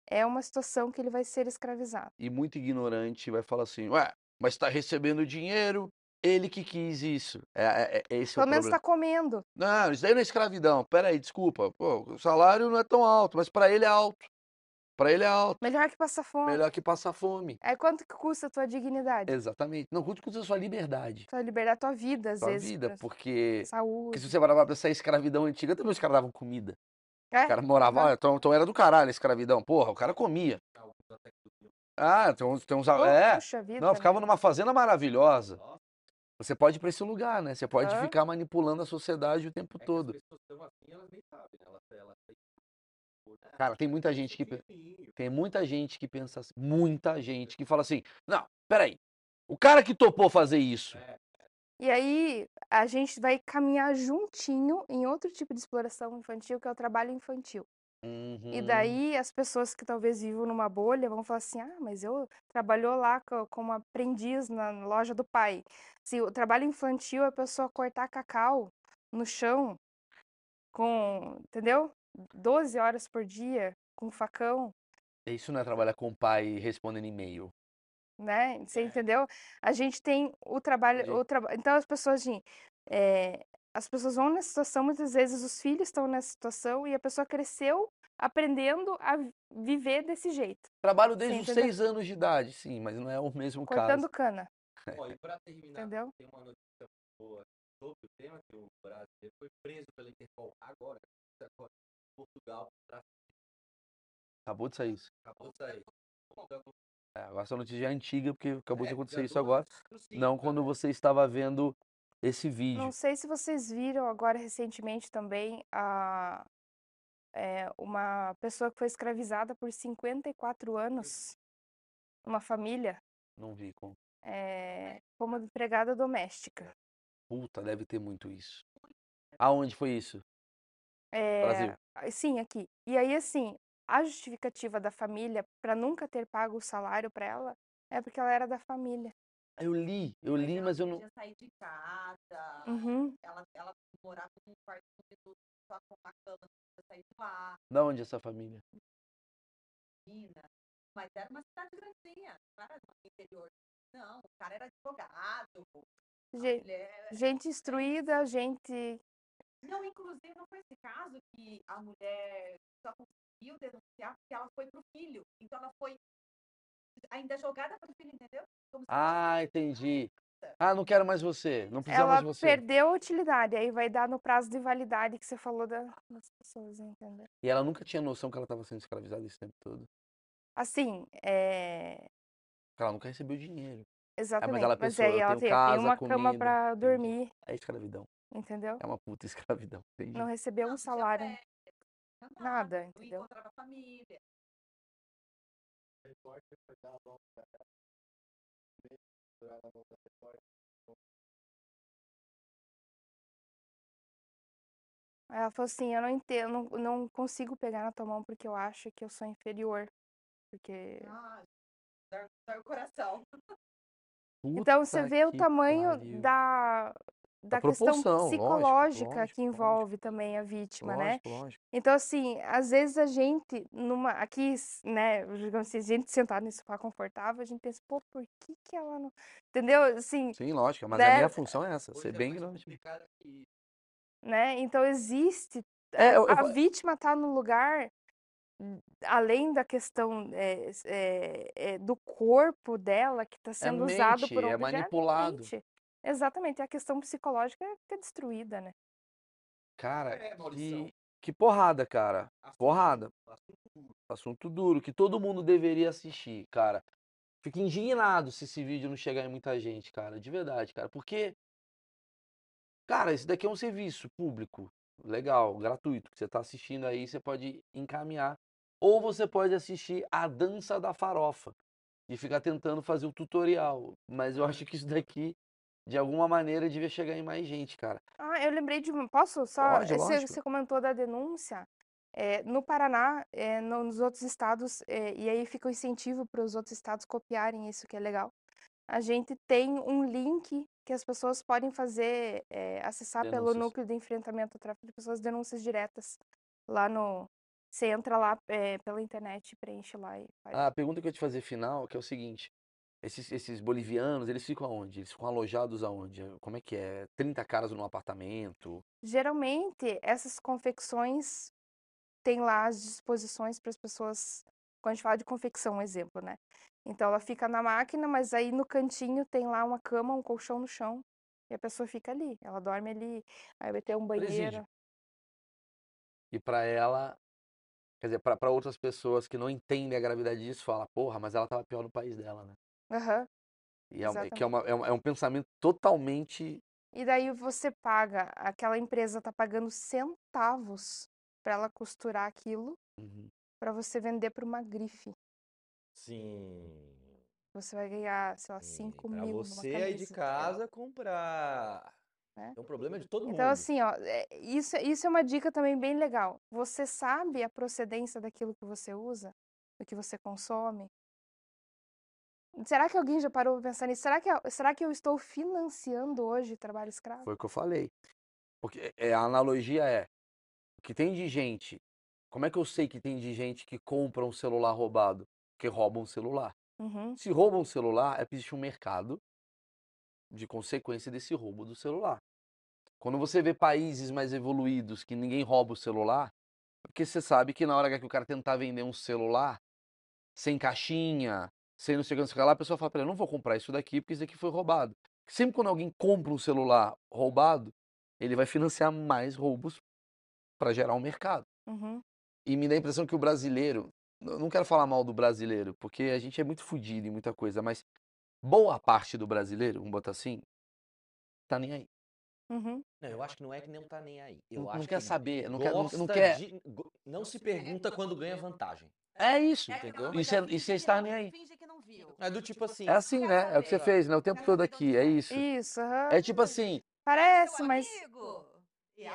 é uma situação que ele vai ser escravizado. E muito ignorante vai falar assim: ué, mas está recebendo dinheiro, ele que quis isso. É, é- é- esse é o Pelo menos está comendo. Não, isso daí não é escravidão. Peraí, desculpa. Pô, o salário não é tão alto, mas para ele é alto. Para ele é alto. Melhor que passar fome. Melhor que passar fome. Aí quanto que custa a tua dignidade? Exatamente. Não quanto custa a sua liberdade, Tua liberdade, tua vida, às sua vezes. vida, pra- porque porque Saúde. se você parar pra pensar em escravidão antiga, também os caras davam comida. É, O cara morava, ah, então, então era do caralho a escravidão. Porra, o cara comia. Ah, tem uns, tem uns, é, Puxa vida. não, ficava né? numa fazenda maravilhosa. Você pode ir pra esse lugar, né? Você pode Hã? ficar manipulando a sociedade o tempo todo. Cara, tem muita gente que tem muita gente que pensa assim, muita gente que fala assim: "Não, peraí. O cara que topou fazer isso, E aí a gente vai caminhar juntinho em outro tipo de exploração infantil, que é o trabalho infantil. E Uhum. daí as pessoas que talvez vivam numa bolha vão falar assim: ah, mas eu trabalhou lá co- como aprendiz na loja do pai. Se o trabalho infantil é a pessoa cortar cacau no chão com, entendeu? 12 horas por dia com facão. Isso não é trabalhar com o pai respondendo e-mail. né? Você É. entendeu? A gente tem o trabalho, Entendi. o traba... então as pessoas, assim, é, as pessoas vão nessa situação, muitas vezes os filhos estão nessa situação e a pessoa cresceu aprendendo a vi- viver desse jeito, Trabalho desde os seis anos de idade, sim, mas não é o mesmo cortando caso. cana, Ó, e pra terminar, entendeu? tem uma notícia boa sobre o tema que o Brasil foi preso pela Interpol agora, agora Portugal, pra- Acabou de sair isso. acabou de sair. É, agora essa notícia é antiga, porque acabou de É, acontecer já isso agora. sim, Não tá? quando você estava vendo esse vídeo. Não sei se vocês viram agora recentemente também a é, uma pessoa que foi escravizada por 54 anos, uma família, Não vi como. é, como empregada doméstica. Puta, deve ter muito isso. Aonde foi isso? Brasil. É, ah, sim, aqui. E aí, assim, a justificativa da família para nunca ter pago o salário para ela é porque ela era da família. Eu li, eu li, mas eu não. podia sair de casa, Uhum. ela, ela morava num quarto só com uma cama, não sair de lá, Da onde é essa família? Mas era uma cidade grandinha, não era no interior. Não, o cara era advogado, a Ge- mulher... Gente instruída, gente. Não, inclusive, não foi esse caso que a mulher só conseguiu denunciar porque ela foi pro filho. Então ela foi ainda jogada pro filho, entendeu? Como se Ah, entendi. Ah, não quero mais você. Não precisa mais Ela de você. perdeu a utilidade, aí vai dar no prazo de validade que você falou da- das pessoas, entendeu? E ela nunca tinha noção que ela estava sendo escravizada esse tempo todo. Assim, é. Porque ela nunca recebeu dinheiro. Exatamente. ela mas pensou, aí eu ela tenho tem, tem casa, uma cama comida, entendi. dormir, É escravidão. Entendeu? É uma puta escravidão. Entendi. Não recebeu um tinha salário, tinha nada, entendeu? encontrava família. Ela falou assim, eu não entendo, não, não consigo pegar na tua mão porque eu acho que eu sou inferior. Porque. Ah, dói o coração. Então você Puta vê o tamanho pariu. da, da questão lógico, psicológica lógico, que envolve também a vítima, né? Lógico, lógico. Então, assim, às vezes a gente, numa, aqui, né, digamos assim, a gente sentado nesse sofá confortável, a gente pensa, pô, por que que ela não... Entendeu? Assim, Sim, lógico. Mas né? a minha função é essa, Hoje ser é bem né? Então, existe... É, eu- eu a vítima tá no lugar, hum, além da questão é, é, é, do corpo dela, que está sendo usado mente, por é outro, já manipulado. mente. Exatamente, a questão psicológica fica destruída, né? Cara, É, que, que porrada, cara. assunto- Porrada. assunto duro. Assunto duro, que todo mundo deveria assistir, cara. Fico indignado se esse vídeo não chegar em muita gente, cara. De verdade, cara. Porque, cara, isso daqui é um serviço público. Legal, gratuito. Que você tá assistindo aí, você pode encaminhar. Ou você pode assistir a dança da farofa. E ficar tentando fazer o tutorial. Mas eu acho que isso daqui, de alguma maneira, devia chegar em mais gente, cara. Ah, eu lembrei de uma. Posso só? Pode, eh, Você, lógico. você comentou da denúncia. eh, no Paraná, eh, no- nos outros estados, eh, e aí fica o incentivo para os outros estados copiarem isso, que é legal. A gente tem um link que as pessoas podem fazer, eh, acessar pelo Denúncias. núcleo de enfrentamento ao tráfico de pessoas, denúncias diretas lá no. Você entra lá eh, pela internet, preenche lá e faz. Ah, a pergunta que eu te fazer final, que é o seguinte. Esses, esses bolivianos, eles ficam aonde? Eles ficam alojados aonde? Como é que é? 30 caras num apartamento? Geralmente, essas confecções têm lá as disposições para as pessoas. Quando a gente fala de confecção, um exemplo, né? Então ela fica na máquina, mas aí no cantinho tem lá uma cama, um colchão no chão. E a pessoa fica ali, ela dorme ali, aí vai ter um Presídio. banheiro. E pra ela, quer dizer, pra outras pessoas que não entendem a gravidade disso, fala, porra, mas ela tava pior no país dela, né? Aham. E é, uma- que é, uma, é, uma- é um pensamento totalmente. E daí você paga, aquela empresa tá pagando centavos para ela costurar aquilo, Uhum. para você vender para uma grife. Sim. Você vai ganhar, sei lá, sim. 5 Pra mil numa você aí de camisa. casa comprar. Né? É um problema de todo mundo. Então, assim, ó, é- isso, isso é uma dica também bem legal. Você sabe a procedência daquilo que você usa, do que você consome? Será que alguém já parou para pensar nisso? Será que, eu- será que eu estou financiando hoje trabalho escravo? Foi o que eu falei. Porque é, a analogia é: o que tem de gente. Como é que eu sei que tem de gente que compra um celular roubado? Que rouba um celular. Uhum. Se roubam um celular, é porque existe um mercado de consequência desse roubo do celular. Quando você vê países mais evoluídos que ninguém rouba o celular, é porque você sabe que na hora que o cara tentar vender um celular sem caixinha, sem não sei o que, não sei o que lá, a pessoa fala pra ele, não vou comprar isso daqui porque isso daqui foi roubado. Sempre quando alguém compra um celular roubado, ele vai financiar mais roubos para gerar um mercado. Uhum. E me dá a impressão que o brasileiro, eu não quero falar mal do brasileiro, porque a gente é muito fodido em muita coisa, mas boa parte do brasileiro, vamos botar assim, tá nem aí. Uhum. Não, eu acho que não é que não tá nem aí. Eu Não, quer que saber, não quer, não, quer. de- não se pergunta quando ganha vantagem. É isso, É entendeu? não, Isso é, é que nem aí. Finge que não viu. É do tipo assim. É assim, né? É o que você fez, né? O tempo todo aqui, é isso. Isso, aham. É tipo assim, Parece, mas. E é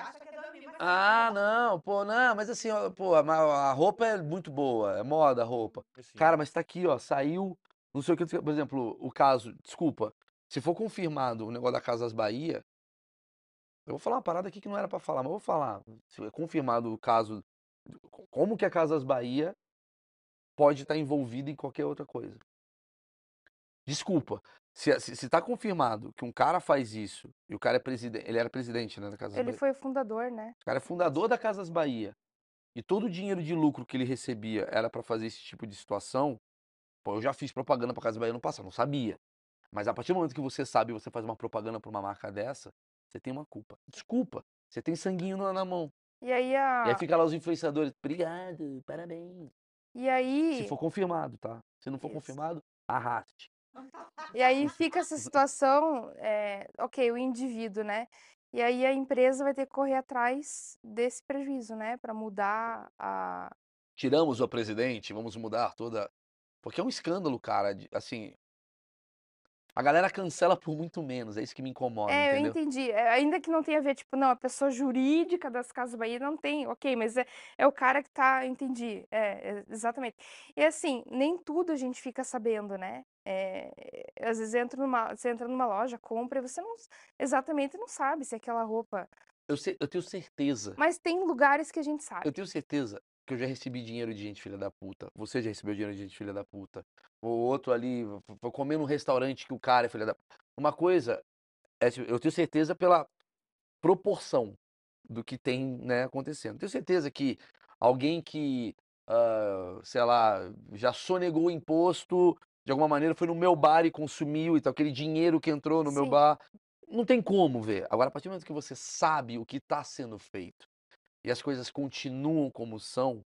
ah, não. pô, não, mas assim, ó, pô, a, a roupa é muito boa, é moda a roupa. Cara, mas tá aqui, ó, saiu, não sei o que, por exemplo, o caso, desculpa, se for confirmado o negócio da Casas Bahia, eu vou falar uma parada aqui que não era pra falar, mas eu vou falar. Se é confirmado o caso, como que a Casas Bahia pode estar envolvida em qualquer outra coisa? Desculpa, se, se, se tá confirmado que um cara faz isso, e o cara é presidente, ele era presidente, né, da Casas Ele Bahia. foi o fundador, né? O cara é fundador da Casas Bahia. E todo o dinheiro de lucro que ele recebia era pra fazer esse tipo de situação. Pô, eu já fiz propaganda pra Casas Bahia no passado, não sabia. Mas a partir do momento que você sabe e você faz uma propaganda pra uma marca dessa, você tem uma culpa. Desculpa, você tem sanguinho na, na mão. E aí E a. aí fica lá os influenciadores, obrigado, parabéns. E aí. Se for confirmado, tá? Se não for Isso. confirmado, arraste. E aí fica essa situação, é, ok, o indivíduo, né? E aí a empresa vai ter que correr atrás desse prejuízo, né? Para mudar a. Tiramos o presidente, vamos mudar toda. Porque é um escândalo, cara. de- Assim. A galera cancela por muito menos, é isso que me incomoda, É, eu entendeu? entendi. É, ainda que não tenha a ver, tipo, não, a pessoa jurídica das Casas Bahia não tem, ok, mas é, é o cara que tá, entendi. É, é, exatamente. E assim, nem tudo a gente fica sabendo, né? É, às vezes entra numa, você entra numa loja, compra e você não exatamente não sabe se aquela roupa. Eu, sei- eu tenho certeza. Mas tem lugares que a gente sabe. Eu tenho certeza que eu já recebi dinheiro de gente filha da puta. Você já recebeu dinheiro de gente filha da puta. O outro ali, vou comer num restaurante que o cara é filha da Uma coisa, é, tipo, eu tenho certeza pela proporção do que tem, né, acontecendo. Tenho certeza que alguém que, ah, sei lá, já sonegou o imposto, de alguma maneira foi no meu bar e consumiu e tal, aquele dinheiro que entrou no meu Sim. bar. Não tem como ver. Agora, a partir do momento que você sabe o que está sendo feito e as coisas continuam como são,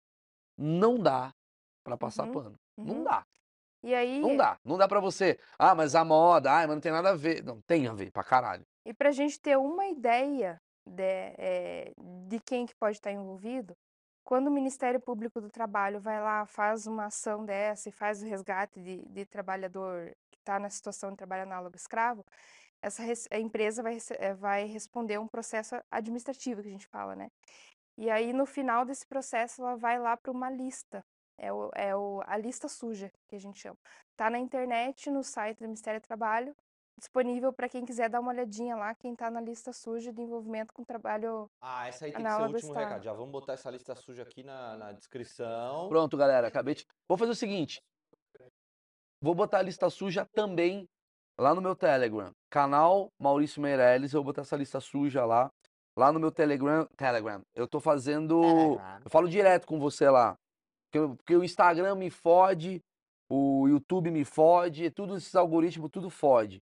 não dá pra passar Uhum, pano. Não uhum. dá. E aí, Não dá. Não dá pra você. Ah, mas a moda, ah, mas não tem nada a ver. Não, tem a ver pra caralho. e para a gente ter uma ideia de, eh, de quem que pode estar envolvido, quando o Ministério Público do Trabalho vai lá, faz uma ação dessa e faz o resgate de, de trabalhador que está na situação de trabalho análogo escravo, essa empresa vai, eh, vai responder um processo administrativo que a gente fala, né? E aí, no final desse processo, ela vai lá para uma lista. É, o, é o, a lista suja, que a gente chama. Tá na internet, no site do Ministério do Trabalho, disponível para quem quiser dar uma olhadinha lá, quem tá na lista suja de envolvimento com trabalho. Ah, essa aí tem que ser o último está. recado. Já vamos botar essa lista suja aqui na, na descrição. Pronto, galera. Acabei de. Vou fazer o seguinte. Vou botar a lista suja também lá no meu Telegram. Canal Maurício Meirelles. Eu vou botar essa lista suja lá. Lá no meu Telegram. Telegram. Eu tô fazendo. Telegram. Eu falo direto com você lá. Porque, porque o Instagram me fode. O YouTube me fode. Tudo esses algoritmos, tudo fode.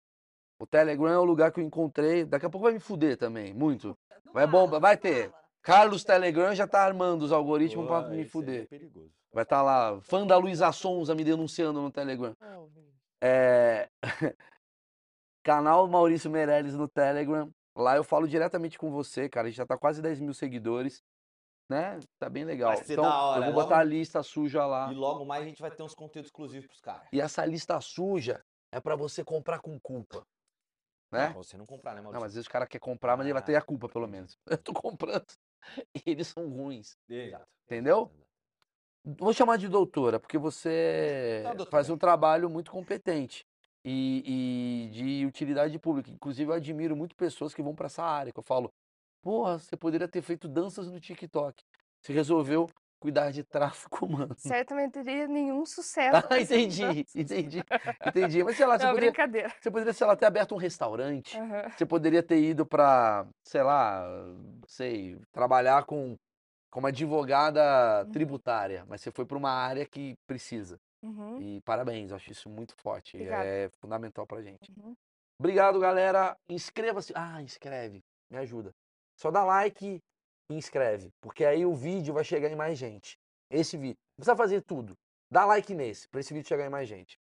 O Telegram é o lugar que eu encontrei. Daqui a pouco vai me fuder também. Muito. Vai fala, bom, não vai ter. Carlos Telegram já tá armando os algoritmos pra Pô, me esse aí fuder. É perigoso. Vai estar lá, fã da Luísa Sonza me denunciando no Telegram. É... Canal Maurício Meirelles no Telegram. Lá eu falo diretamente com você, cara. A gente já tá quase 10 mil seguidores. Né? Tá bem legal. ser Então, da hora, eu vou logo- botar a lista suja lá. E logo mais a gente vai ter uns conteúdos exclusivos pros caras. E essa lista suja é pra você comprar com culpa. Né? Não, você não comprar, né, Não, Maurício? mas às vezes o cara quer comprar, mas ele vai ter Ah. a culpa, pelo menos. Eu tô comprando. E eles são ruins. Exato. Entendeu? Vou chamar de doutora, porque você Tá, faz um trabalho muito competente e, e de utilidade pública. Inclusive, eu admiro muito pessoas que vão para essa área, que eu falo, porra, você poderia ter feito danças no TikTok. Você resolveu cuidar de tráfico humano. Certamente teria nenhum sucesso. Ah, entendi, entendi, entendi. Mas sei lá, você Não, poderia, brincadeira. você poderia, sei lá, ter aberto um restaurante. Aham. Você poderia ter ido para, sei lá, sei, trabalhar com como advogada Uhum. tributária, mas você foi para uma área que precisa. Uhum. E parabéns, eu acho isso muito forte. Obrigada. É fundamental pra gente. Uhum. Obrigado, galera. Inscreva-se. Ah, inscreve. Me ajuda. Só dá like e inscreve, porque aí o vídeo vai chegar em mais gente. Esse vídeo. Não precisa fazer tudo. Dá like nesse, pra esse vídeo chegar em mais gente.